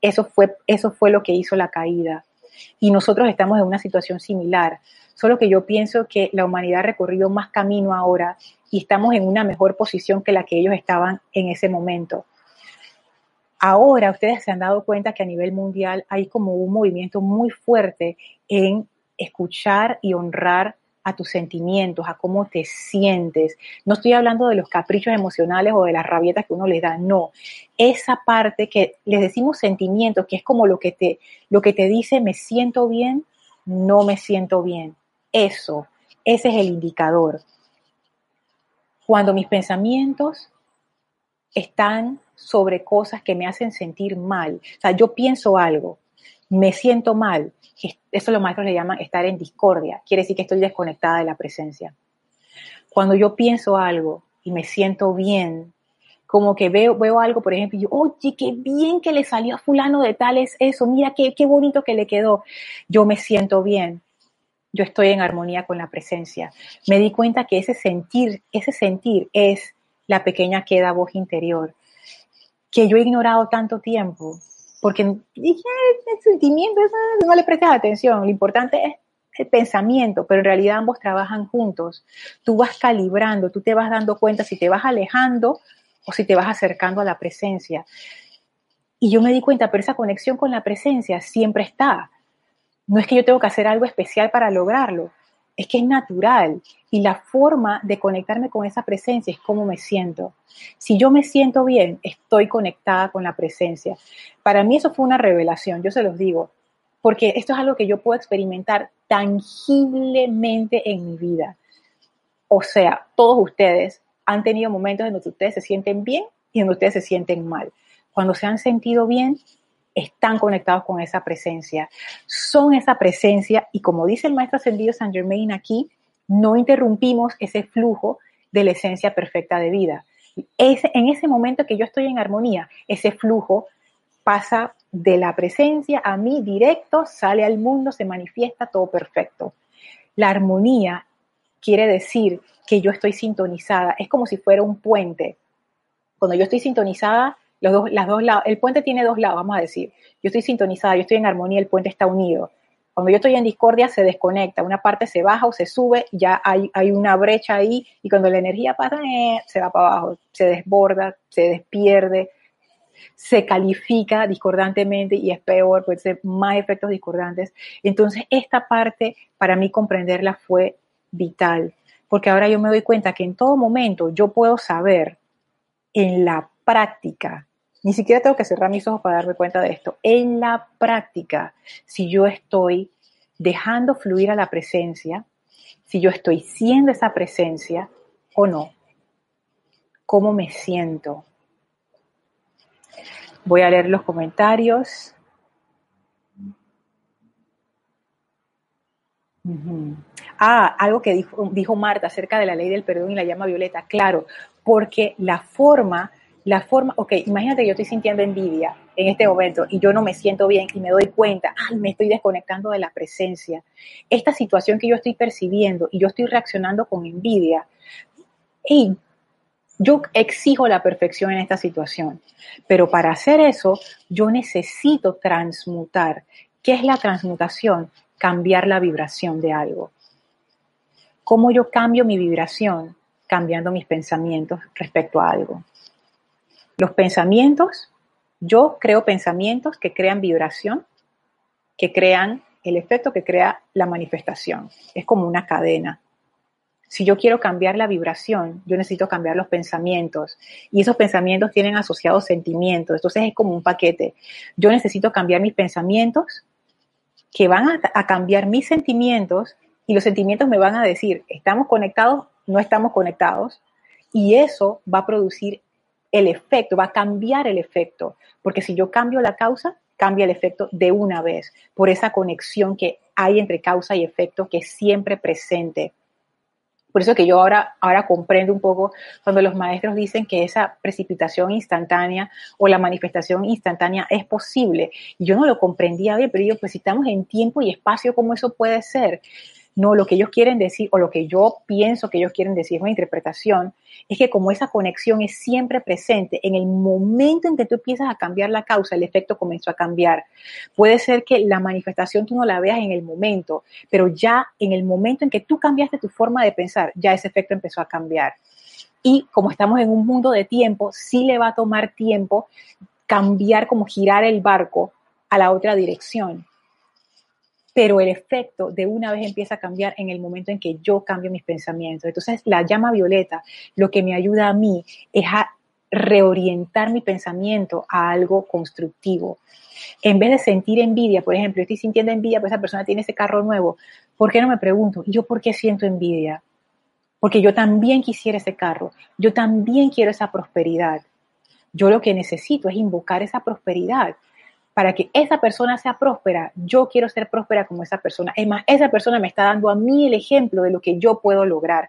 Eso fue, eso fue lo que hizo la caída. Y nosotros estamos en una situación similar, solo que yo pienso que la humanidad ha recorrido más camino ahora y estamos en una mejor posición que la que ellos estaban en ese momento. Ahora ustedes se han dado cuenta que a nivel mundial hay como un movimiento muy fuerte en escuchar y honrar a tus sentimientos, a cómo te sientes. No estoy hablando de los caprichos emocionales o de las rabietas que uno les da, no. Esa parte que les decimos sentimientos, que es como lo que te, lo que te dice me siento bien, no me siento bien. Eso, ese es el indicador. Cuando mis pensamientos están sobre cosas que me hacen sentir mal. O sea, yo pienso algo, me siento mal, eso los maestros le llaman estar en discordia. Quiere decir que estoy desconectada de la presencia. Cuando yo pienso algo y me siento bien, como que veo, algo, por ejemplo, y yo, oye, qué bien que le salió a fulano de tal es eso, mira qué, qué bonito que le quedó. Yo me siento bien. Yo estoy en armonía con la presencia. Me di cuenta que ese sentir, ese sentir es la pequeña queda voz interior que yo he ignorado tanto tiempo porque dije, el sentimiento, no le prestes atención, lo importante es el pensamiento, pero en realidad ambos trabajan juntos. Tú vas calibrando, tú te vas dando cuenta si te vas alejando o si te vas acercando a la presencia. Y yo me di cuenta, pero esa conexión con la presencia siempre está. No es que yo tengo que hacer algo especial para lograrlo, es que es natural y la forma de conectarme con esa presencia es cómo me siento. Si yo me siento bien, estoy conectada con la presencia. Para mí eso fue una revelación, yo se los digo, porque esto es algo que yo puedo experimentar tangiblemente en mi vida. O sea, todos ustedes han tenido momentos en los que ustedes se sienten bien y en los ustedes se sienten mal. Cuando se han sentido bien, están conectados con esa presencia. Son esa presencia y como dice el maestro ascendido San Germain aquí, no interrumpimos ese flujo de la esencia perfecta de vida. Es en ese momento que yo estoy en armonía, ese flujo pasa de la presencia a mí directo, sale al mundo, se manifiesta todo perfecto. La armonía quiere decir que yo estoy sintonizada, es como si fuera un puente. Cuando yo estoy sintonizada, los dos, las dos el puente tiene dos lados, vamos a decir. Yo estoy sintonizada, yo estoy en armonía, el puente está unido. Cuando yo estoy en discordia se desconecta, una parte se baja o se sube, ya hay, hay una brecha ahí y cuando la energía pasa eh, se va para abajo, se desborda, se despierde, se califica discordantemente y es peor, puede ser más efectos discordantes. Entonces esta parte para mí comprenderla fue vital, porque ahora yo me doy cuenta que en todo momento yo puedo saber en la práctica, ni siquiera tengo que cerrar mis ojos para darme cuenta de esto, en la práctica, si yo estoy dejando fluir a la presencia, si yo estoy siendo esa presencia o no, cómo me siento. Voy a leer los comentarios. Ah, algo que dijo, dijo, Marta acerca de la ley del perdón y la llama violeta. Claro, porque la forma la forma, ok, imagínate que yo estoy sintiendo envidia en este momento y yo no me siento bien y me doy cuenta, ay, me estoy desconectando de la presencia. Esta situación que yo estoy percibiendo y yo estoy reaccionando con envidia, y yo exijo la perfección en esta situación, pero para hacer eso yo necesito transmutar. ¿Qué es la transmutación? Cambiar la vibración de algo. ¿Cómo yo cambio mi vibración? Cambiando mis pensamientos respecto a algo. Los pensamientos, yo creo pensamientos que crean vibración, que crean el efecto que crea la manifestación. Es como una cadena. Si yo quiero cambiar la vibración, yo necesito cambiar los pensamientos y esos pensamientos tienen asociados sentimientos. Entonces es como un paquete. Yo necesito cambiar mis pensamientos que van a, a cambiar mis sentimientos y los sentimientos me van a decir, estamos conectados, no estamos conectados y eso va a producir el efecto, va a cambiar el efecto, porque si yo cambio la causa, cambia el efecto de una vez, por esa conexión que hay entre causa y efecto que es siempre presente. Por eso que yo ahora, ahora comprendo un poco cuando los maestros dicen que esa precipitación instantánea o la manifestación instantánea es posible. yo no lo comprendía bien, pero yo, pues si estamos en tiempo y espacio, ¿cómo eso puede ser? No, lo que ellos quieren decir, o lo que yo pienso que ellos quieren decir, es una interpretación, es que como esa conexión es siempre presente, en el momento en que tú empiezas a cambiar la causa, el efecto comenzó a cambiar. Puede ser que la manifestación tú no la veas en el momento, pero ya en el momento en que tú cambiaste tu forma de pensar, ya ese efecto empezó a cambiar. Y como estamos en un mundo de tiempo, sí le va a tomar tiempo cambiar, como girar el barco a la otra dirección. Pero el efecto de una vez empieza a cambiar en el momento en que yo cambio mis pensamientos. Entonces, la llama violeta lo que me ayuda a mí es a reorientar mi pensamiento a algo constructivo. En vez de sentir envidia, por ejemplo, estoy sintiendo envidia, pues esa persona tiene ese carro nuevo, ¿por qué no me pregunto, ¿yo por qué siento envidia? Porque yo también quisiera ese carro, yo también quiero esa prosperidad. Yo lo que necesito es invocar esa prosperidad para que esa persona sea próspera. Yo quiero ser próspera como esa persona. Es más, esa persona me está dando a mí el ejemplo de lo que yo puedo lograr.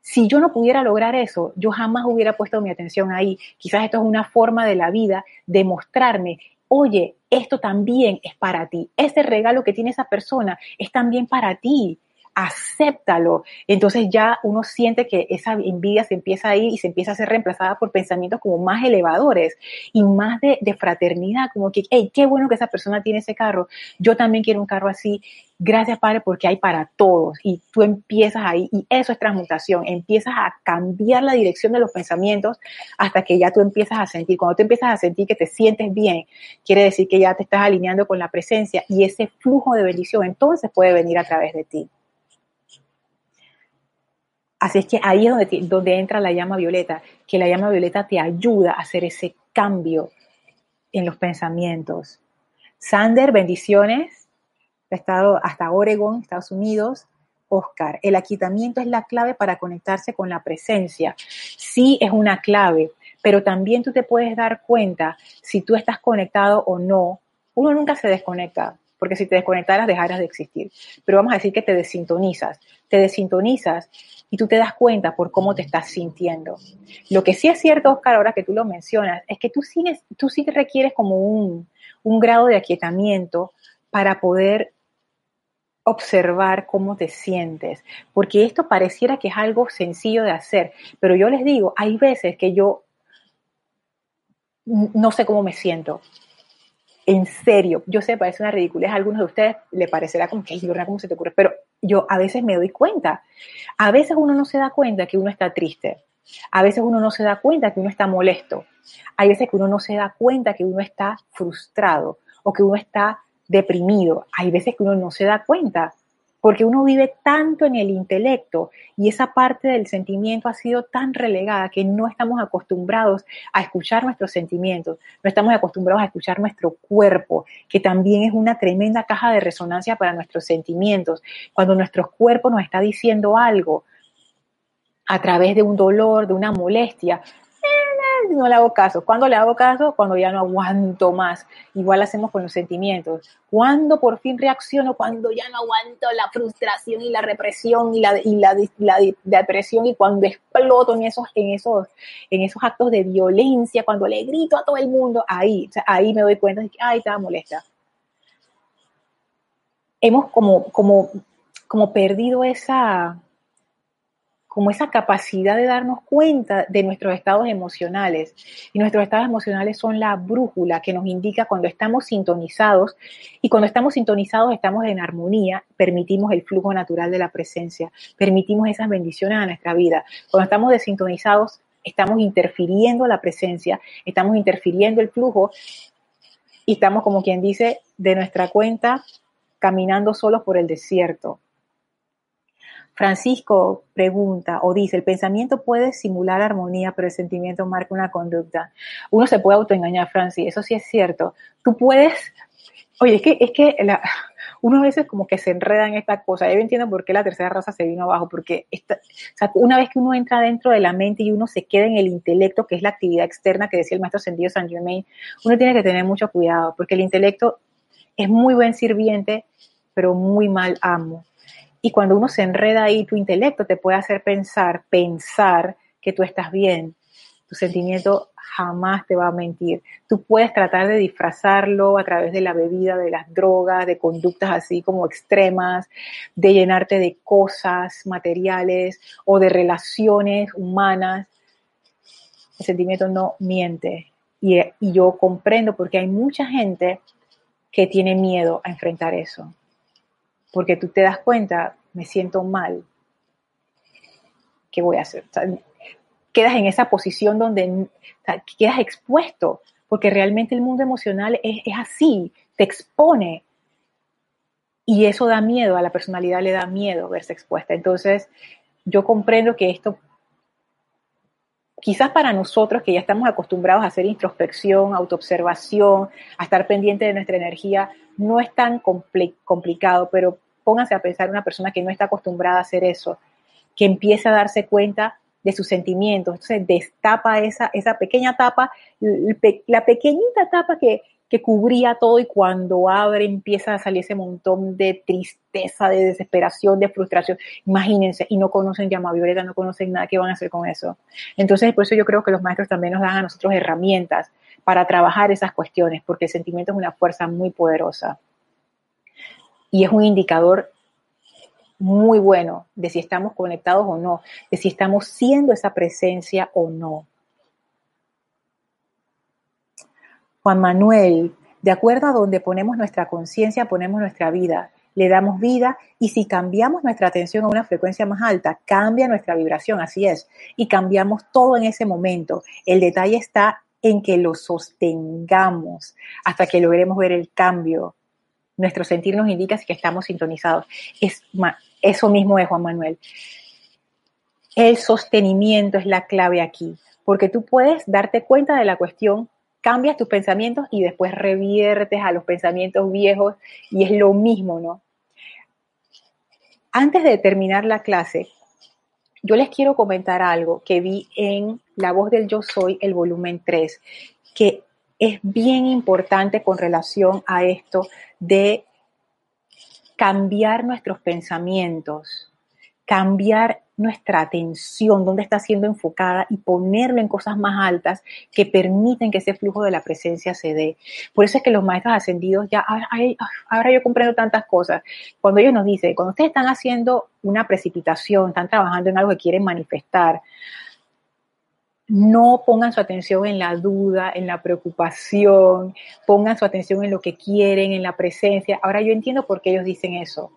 Si yo no pudiera lograr eso, yo jamás hubiera puesto mi atención ahí. Quizás esto es una forma de la vida de mostrarme, oye, esto también es para ti. Ese regalo que tiene esa persona es también para ti acéptalo. Entonces ya uno siente que esa envidia se empieza a ir y se empieza a ser reemplazada por pensamientos como más elevadores y más de, fraternidad, como que, hey, qué bueno que esa persona tiene ese carro, yo también quiero un carro así. Gracias, Padre, porque hay para todos. Y tú empiezas ahí, y eso es transmutación. Empiezas a cambiar la dirección de los pensamientos hasta que ya tú empiezas a sentir. Cuando tú empiezas a sentir que te sientes bien, quiere decir que ya te estás alineando con la presencia y ese flujo de bendición entonces puede venir a través de ti. Así es que ahí es donde, donde entra la llama violeta, que la llama violeta te ayuda a hacer ese cambio en los pensamientos. Sander, bendiciones. Ha estado hasta Oregon, Estados Unidos. Oscar, el aquitamiento es la clave para conectarse con la presencia. Sí es una clave, pero también tú te puedes dar cuenta si tú estás conectado o no. Uno nunca se desconecta, porque si te desconectaras dejaras de existir. Pero vamos a decir que te desintonizas. Te desintonizas y tú te das cuenta por cómo te estás sintiendo. Lo que sí es cierto, Oscar, ahora que tú lo mencionas, es que tú, sigues, tú sí requieres como un, un grado de aquietamiento para poder observar cómo te sientes, porque esto pareciera que es algo sencillo de hacer, pero yo les digo, hay veces que yo no sé cómo me siento, en serio, yo sé, parece una ridiculez, a algunos de ustedes le parecerá como que, ¿verdad? ¿Cómo se te ocurre? Pero yo a veces me doy cuenta. A veces uno no se da cuenta que uno está triste. A veces uno no se da cuenta que uno está molesto. Hay veces que uno no se da cuenta que uno está frustrado o que uno está deprimido. Hay veces que uno no se da cuenta porque uno vive tanto en el intelecto y esa parte del sentimiento ha sido tan relegada que no estamos acostumbrados a escuchar nuestros sentimientos, no estamos acostumbrados a escuchar nuestro cuerpo, que también es una tremenda caja de resonancia para nuestros sentimientos. Cuando nuestro cuerpo nos está diciendo algo a través de un dolor, de una molestia, no le hago caso. ¿Cuándo le hago caso? Cuando ya no aguanto más. Igual hacemos con los sentimientos. ¿Cuándo por fin reacciono? Cuando ya no aguanto la frustración y la represión y la, y la, depresión y cuando exploto en esos, en, esos, en esos actos de violencia, cuando le grito a todo el mundo, ahí, ahí me doy cuenta de que, ay, estaba molesta. Hemos como, como, como perdido esa, como esa capacidad de darnos cuenta de nuestros estados emocionales. Y nuestros estados emocionales son la brújula que nos indica cuando estamos sintonizados y cuando estamos sintonizados estamos en armonía, permitimos el flujo natural de la presencia, permitimos esas bendiciones a nuestra vida. Cuando estamos desintonizados estamos interfiriendo la presencia, estamos interfiriendo el flujo y estamos como quien dice de nuestra cuenta caminando solos por el desierto Francisco pregunta o dice, el pensamiento puede simular armonía, pero el sentimiento marca una conducta. Uno se puede autoengañar, Francis, eso sí es cierto. Tú puedes, oye, es que, es que uno a veces como que se enreda en esta cosa. Yo entiendo por qué la tercera raza se vino abajo, porque una vez que uno entra dentro de la mente y uno se queda en el intelecto, que es la actividad externa que decía el maestro Sendido San Germain, uno tiene que tener mucho cuidado, porque el intelecto es muy buen sirviente, pero muy mal amo. Y cuando uno se enreda ahí, tu intelecto te puede hacer pensar, pensar que tú estás bien. Tu sentimiento jamás te va a mentir. Tú puedes tratar de disfrazarlo a través de la bebida, de las drogas, de conductas así como extremas, de llenarte de cosas materiales o de relaciones humanas. El sentimiento no miente. Y, y yo comprendo porque hay mucha gente que tiene miedo a enfrentar eso porque tú te das cuenta, me siento mal, ¿qué voy a hacer? quedas en esa posición donde quedas expuesto, porque realmente el mundo emocional es, es así, te expone. Y eso da miedo, a la personalidad le da miedo verse expuesta. Entonces, yo comprendo que esto, quizás para nosotros que ya estamos acostumbrados a hacer introspección, autoobservación, a estar pendiente de nuestra energía, no es tan complicado, pero pónganse a pensar una persona que no está acostumbrada a hacer eso, que empiece a darse cuenta de sus sentimientos, entonces destapa esa, esa pequeña tapa, la pequeñita tapa que, que cubría todo y cuando abre empieza a salir ese montón de tristeza, de desesperación, de frustración. Imagínense, y no conocen llama violeta, no conocen nada, ¿qué van a hacer con eso? Entonces, por eso yo creo que los maestros también nos dan a nosotros herramientas para trabajar esas cuestiones, porque el sentimiento es una fuerza muy poderosa. Y es un indicador muy bueno de si estamos conectados o no, de si estamos siendo esa presencia o no. Juan Manuel, de acuerdo a donde ponemos nuestra conciencia, ponemos nuestra vida. Le damos vida y si cambiamos nuestra atención a una frecuencia más alta, cambia nuestra vibración, así es. Y cambiamos todo en ese momento. El detalle está en que lo sostengamos hasta que logremos ver el cambio. Nuestro sentir nos indica que estamos sintonizados. Es, eso mismo es Juan Manuel. El sostenimiento es la clave aquí, porque tú puedes darte cuenta de la cuestión cambias tus pensamientos y después reviertes a los pensamientos viejos y es lo mismo, ¿no? Antes de terminar la clase, yo les quiero comentar algo que vi en La voz del yo soy, el volumen 3, que es bien importante con relación a esto de cambiar nuestros pensamientos, cambiar nuestra atención, dónde está siendo enfocada y ponerlo en cosas más altas que permiten que ese flujo de la presencia se dé. Por eso es que los maestros ascendidos ya, ahora, yo comprendo tantas cosas. Cuando ellos nos dicen, cuando ustedes están haciendo una precipitación, están trabajando en algo que quieren manifestar, no pongan su atención en la duda, en la preocupación, pongan su atención en lo que quieren, en la presencia. Ahora yo entiendo por qué ellos dicen eso.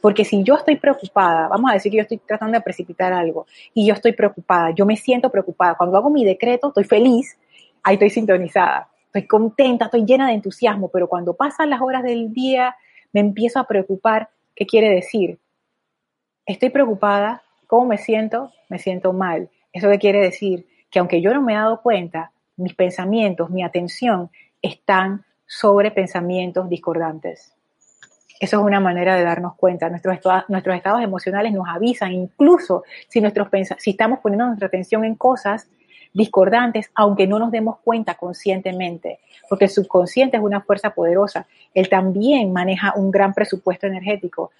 Porque si yo estoy preocupada, vamos a decir que yo estoy tratando de precipitar algo y yo estoy preocupada, yo me siento preocupada. Cuando hago mi decreto, estoy feliz, ahí estoy sintonizada, estoy contenta, estoy llena de entusiasmo, pero cuando pasan las horas del día, me empiezo a preocupar. ¿Qué quiere decir? Estoy preocupada, ¿cómo me siento? Me siento mal. ¿Eso qué quiere decir? Que aunque yo no me he dado cuenta, mis pensamientos, mi atención están sobre pensamientos discordantes. Eso es una manera de darnos cuenta. Nuestros, nuestros estados emocionales nos avisan, incluso si, si estamos poniendo nuestra atención en cosas discordantes, aunque no nos demos cuenta conscientemente, porque el subconsciente es una fuerza poderosa. Él también maneja un gran presupuesto energético.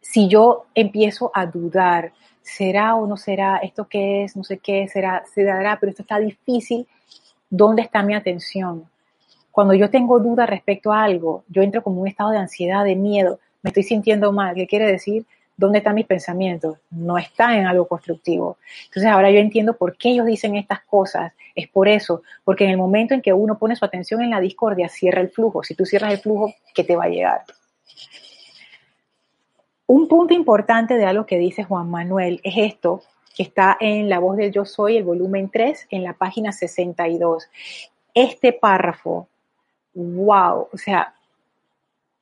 Si yo empiezo a dudar, ¿será o no será? ¿Esto qué es? No sé qué será, se dará, pero esto está difícil. ¿Dónde está mi atención? Cuando yo tengo duda respecto a algo, yo entro como un estado de ansiedad, de miedo, me estoy sintiendo mal. ¿Qué quiere decir? ¿Dónde están mis pensamientos? No está en algo constructivo. Entonces ahora yo entiendo por qué ellos dicen estas cosas. Es por eso, porque en el momento en que uno pone su atención en la discordia, cierra el flujo. Si tú cierras el flujo, ¿qué te va a llegar? Un punto importante de algo que dice Juan Manuel es esto, que está en La voz del yo soy, el volumen 3, en la página 62. Este párrafo wow, o sea,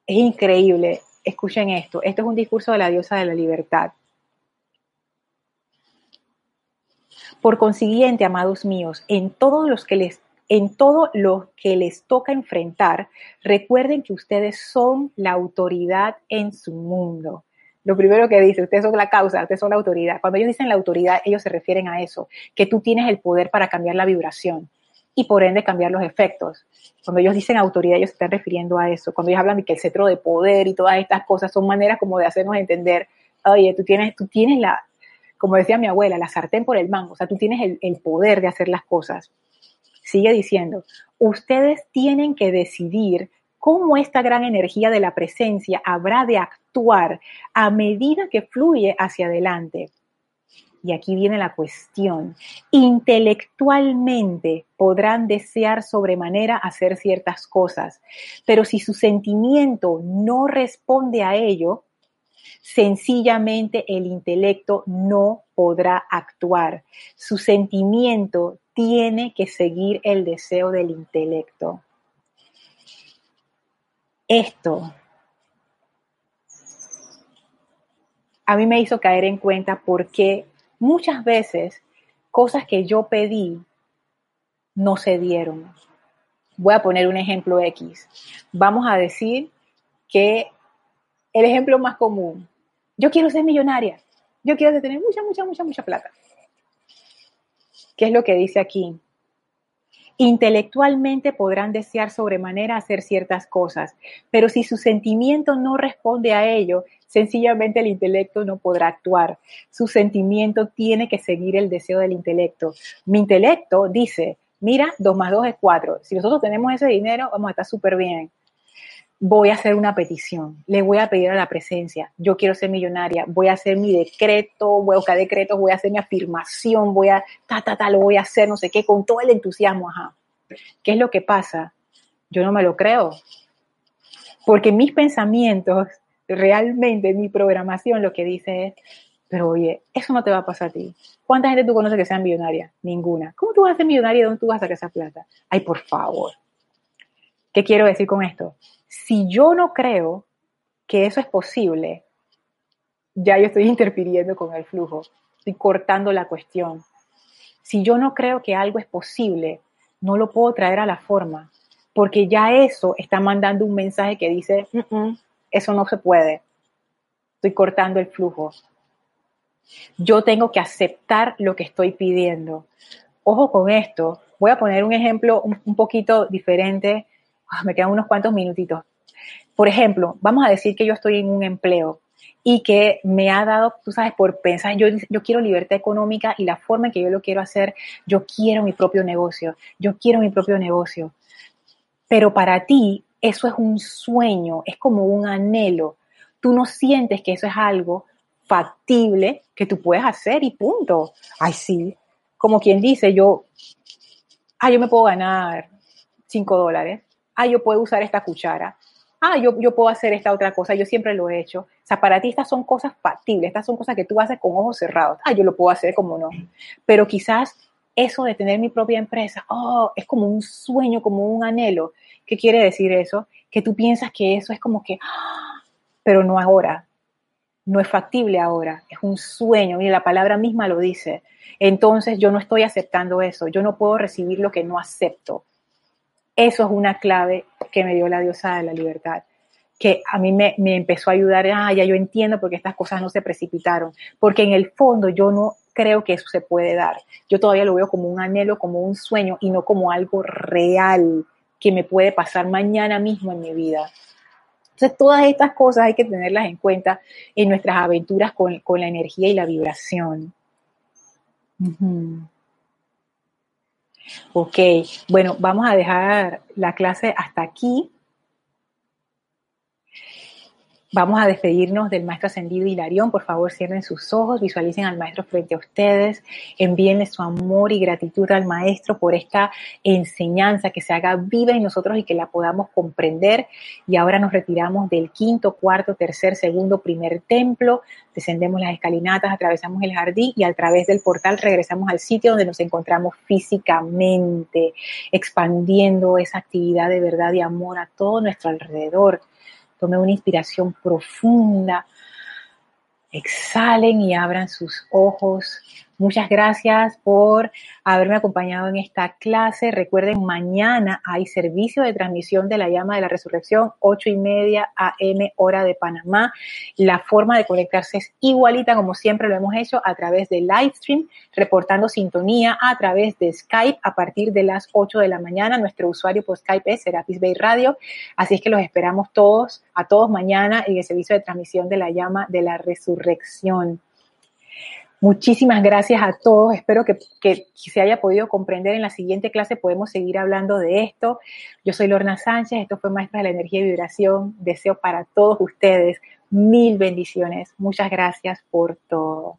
es increíble. Escuchen esto, esto es un discurso de la diosa de la libertad. Por consiguiente, amados míos, en todos los que les en todo lo que les toca enfrentar, recuerden que ustedes son la autoridad en su mundo. Lo primero que dice, ustedes son la causa, ustedes son la autoridad. Cuando ellos dicen la autoridad, ellos se refieren a eso, que tú tienes el poder para cambiar la vibración y por ende cambiar los efectos. Cuando ellos dicen autoridad, ellos se están refiriendo a eso. Cuando ellos hablan de que el cetro de poder y todas estas cosas son maneras como de hacernos entender, oye, tú tienes, tú tienes la, como decía mi abuela, la sartén por el mango, o sea, tú tienes el, el poder de hacer las cosas. Sigue diciendo, ustedes tienen que decidir cómo esta gran energía de la presencia habrá de actuar a medida que fluye hacia adelante y aquí viene la cuestión, intelectualmente podrán desear sobremanera hacer ciertas cosas, pero si su sentimiento no responde a ello, sencillamente el intelecto no podrá actuar. Su sentimiento tiene que seguir el deseo del intelecto. Esto a mí me hizo caer en cuenta porque muchas veces cosas que yo pedí no se dieron. Voy a poner un ejemplo X. Vamos a decir que el ejemplo más común, yo quiero ser millonaria, yo quiero tener mucha, mucha, mucha, mucha plata. ¿Qué es lo que dice aquí? Intelectualmente podrán desear sobremanera hacer ciertas cosas, pero si su sentimiento no responde a ello, sencillamente el intelecto no podrá actuar. Su sentimiento tiene que seguir el deseo del intelecto. Mi intelecto dice, mira, 2 más 2 es 4. Si nosotros tenemos ese dinero, vamos a estar súper bien voy a hacer una petición, le voy a pedir a la presencia, yo quiero ser millonaria, voy a hacer mi decreto, voy a buscar decretos, voy a hacer mi afirmación, voy a, ta, ta, ta, lo voy a hacer, no sé qué, con todo el entusiasmo, ajá. ¿Qué es lo que pasa? Yo no me lo creo. Porque mis pensamientos, realmente mi programación lo que dice es, pero oye, eso no te va a pasar a ti. ¿Cuánta gente tú conoces que sea millonaria? Ninguna. ¿Cómo tú vas a ser millonaria y dónde tú vas a sacar esa plata? Ay, por favor. ¿Qué quiero decir con esto? Si yo no creo que eso es posible, ya yo estoy [laughs] interfiriendo con el flujo, estoy cortando la cuestión. Si yo no creo que algo es posible, no lo puedo traer a la forma, porque ya eso está mandando un mensaje que dice, eso no se puede, estoy cortando el flujo. Yo tengo que aceptar lo que estoy pidiendo. Ojo con esto, voy a poner un ejemplo un poquito diferente [laughs] me quedan unos cuantos minutitos. Por ejemplo, vamos a decir que yo estoy en un empleo y que me ha dado, tú sabes, por pensar, yo, yo quiero libertad económica y la forma en que yo lo quiero hacer, yo quiero mi propio negocio, yo quiero mi propio negocio. Pero para ti eso es un sueño, es como un anhelo. Tú no sientes que eso es algo factible que tú puedes hacer y punto. Ay, sí. Como quien dice, yo, ah, yo me puedo ganar cinco dólares ah, yo puedo usar esta cuchara, ah, yo, yo puedo hacer esta otra cosa, yo siempre lo he hecho. O sea, para ti estas son cosas factibles, estas son cosas que tú haces con ojos cerrados. Ah, yo lo puedo hacer, como no. Pero quizás eso de tener mi propia empresa, oh, es como un sueño, como un anhelo. ¿Qué quiere decir eso? Que tú piensas que eso es como que, ah, pero no ahora, no es factible ahora, es un sueño, mire, la palabra misma lo dice. Entonces yo no estoy aceptando eso, yo no puedo recibir lo que no acepto. Eso es una clave que me dio la diosa de la libertad, que a mí me, empezó a ayudar, ah, ya yo entiendo por qué estas cosas no se precipitaron, porque en el fondo yo no creo que eso se puede dar. Yo todavía lo veo como un anhelo, como un sueño y no como algo real que me puede pasar mañana mismo en mi vida. Entonces, todas estas cosas hay que tenerlas en cuenta en nuestras aventuras con, la energía y la vibración. Ok, bueno, vamos a dejar la clase hasta aquí. Vamos a despedirnos del maestro ascendido Hilarión. Por favor, cierren sus ojos, visualicen al maestro frente a ustedes, envíenle su amor y gratitud al maestro por esta enseñanza que se haga viva en nosotros y que la podamos comprender. Y ahora nos retiramos del quinto, cuarto, tercer, segundo, primer templo, descendemos las escalinatas, atravesamos el jardín y a través del portal regresamos al sitio donde nos encontramos físicamente, expandiendo esa actividad de verdad y amor a todo nuestro alrededor Tome una inspiración profunda. Exhalen y abran sus ojos. Muchas gracias por haberme acompañado en esta clase. Recuerden, mañana hay servicio de transmisión de la llama de la resurrección, 8 y media AM hora de Panamá. La forma de conectarse es igualita como siempre lo hemos hecho a través de Livestream, reportando sintonía a través de Skype a partir de las 8 de la mañana. Nuestro usuario por Skype es Serapis Bay Radio. Así es que los esperamos todos, a todos mañana en el servicio de transmisión de la llama de la resurrección. Muchísimas gracias a todos. Espero que, se haya podido comprender. En la siguiente clase podemos seguir hablando de esto. Yo soy Lorna Sánchez. Esto fue Maestra de la Energía y Vibración. Deseo para todos ustedes mil bendiciones. Muchas gracias por todo.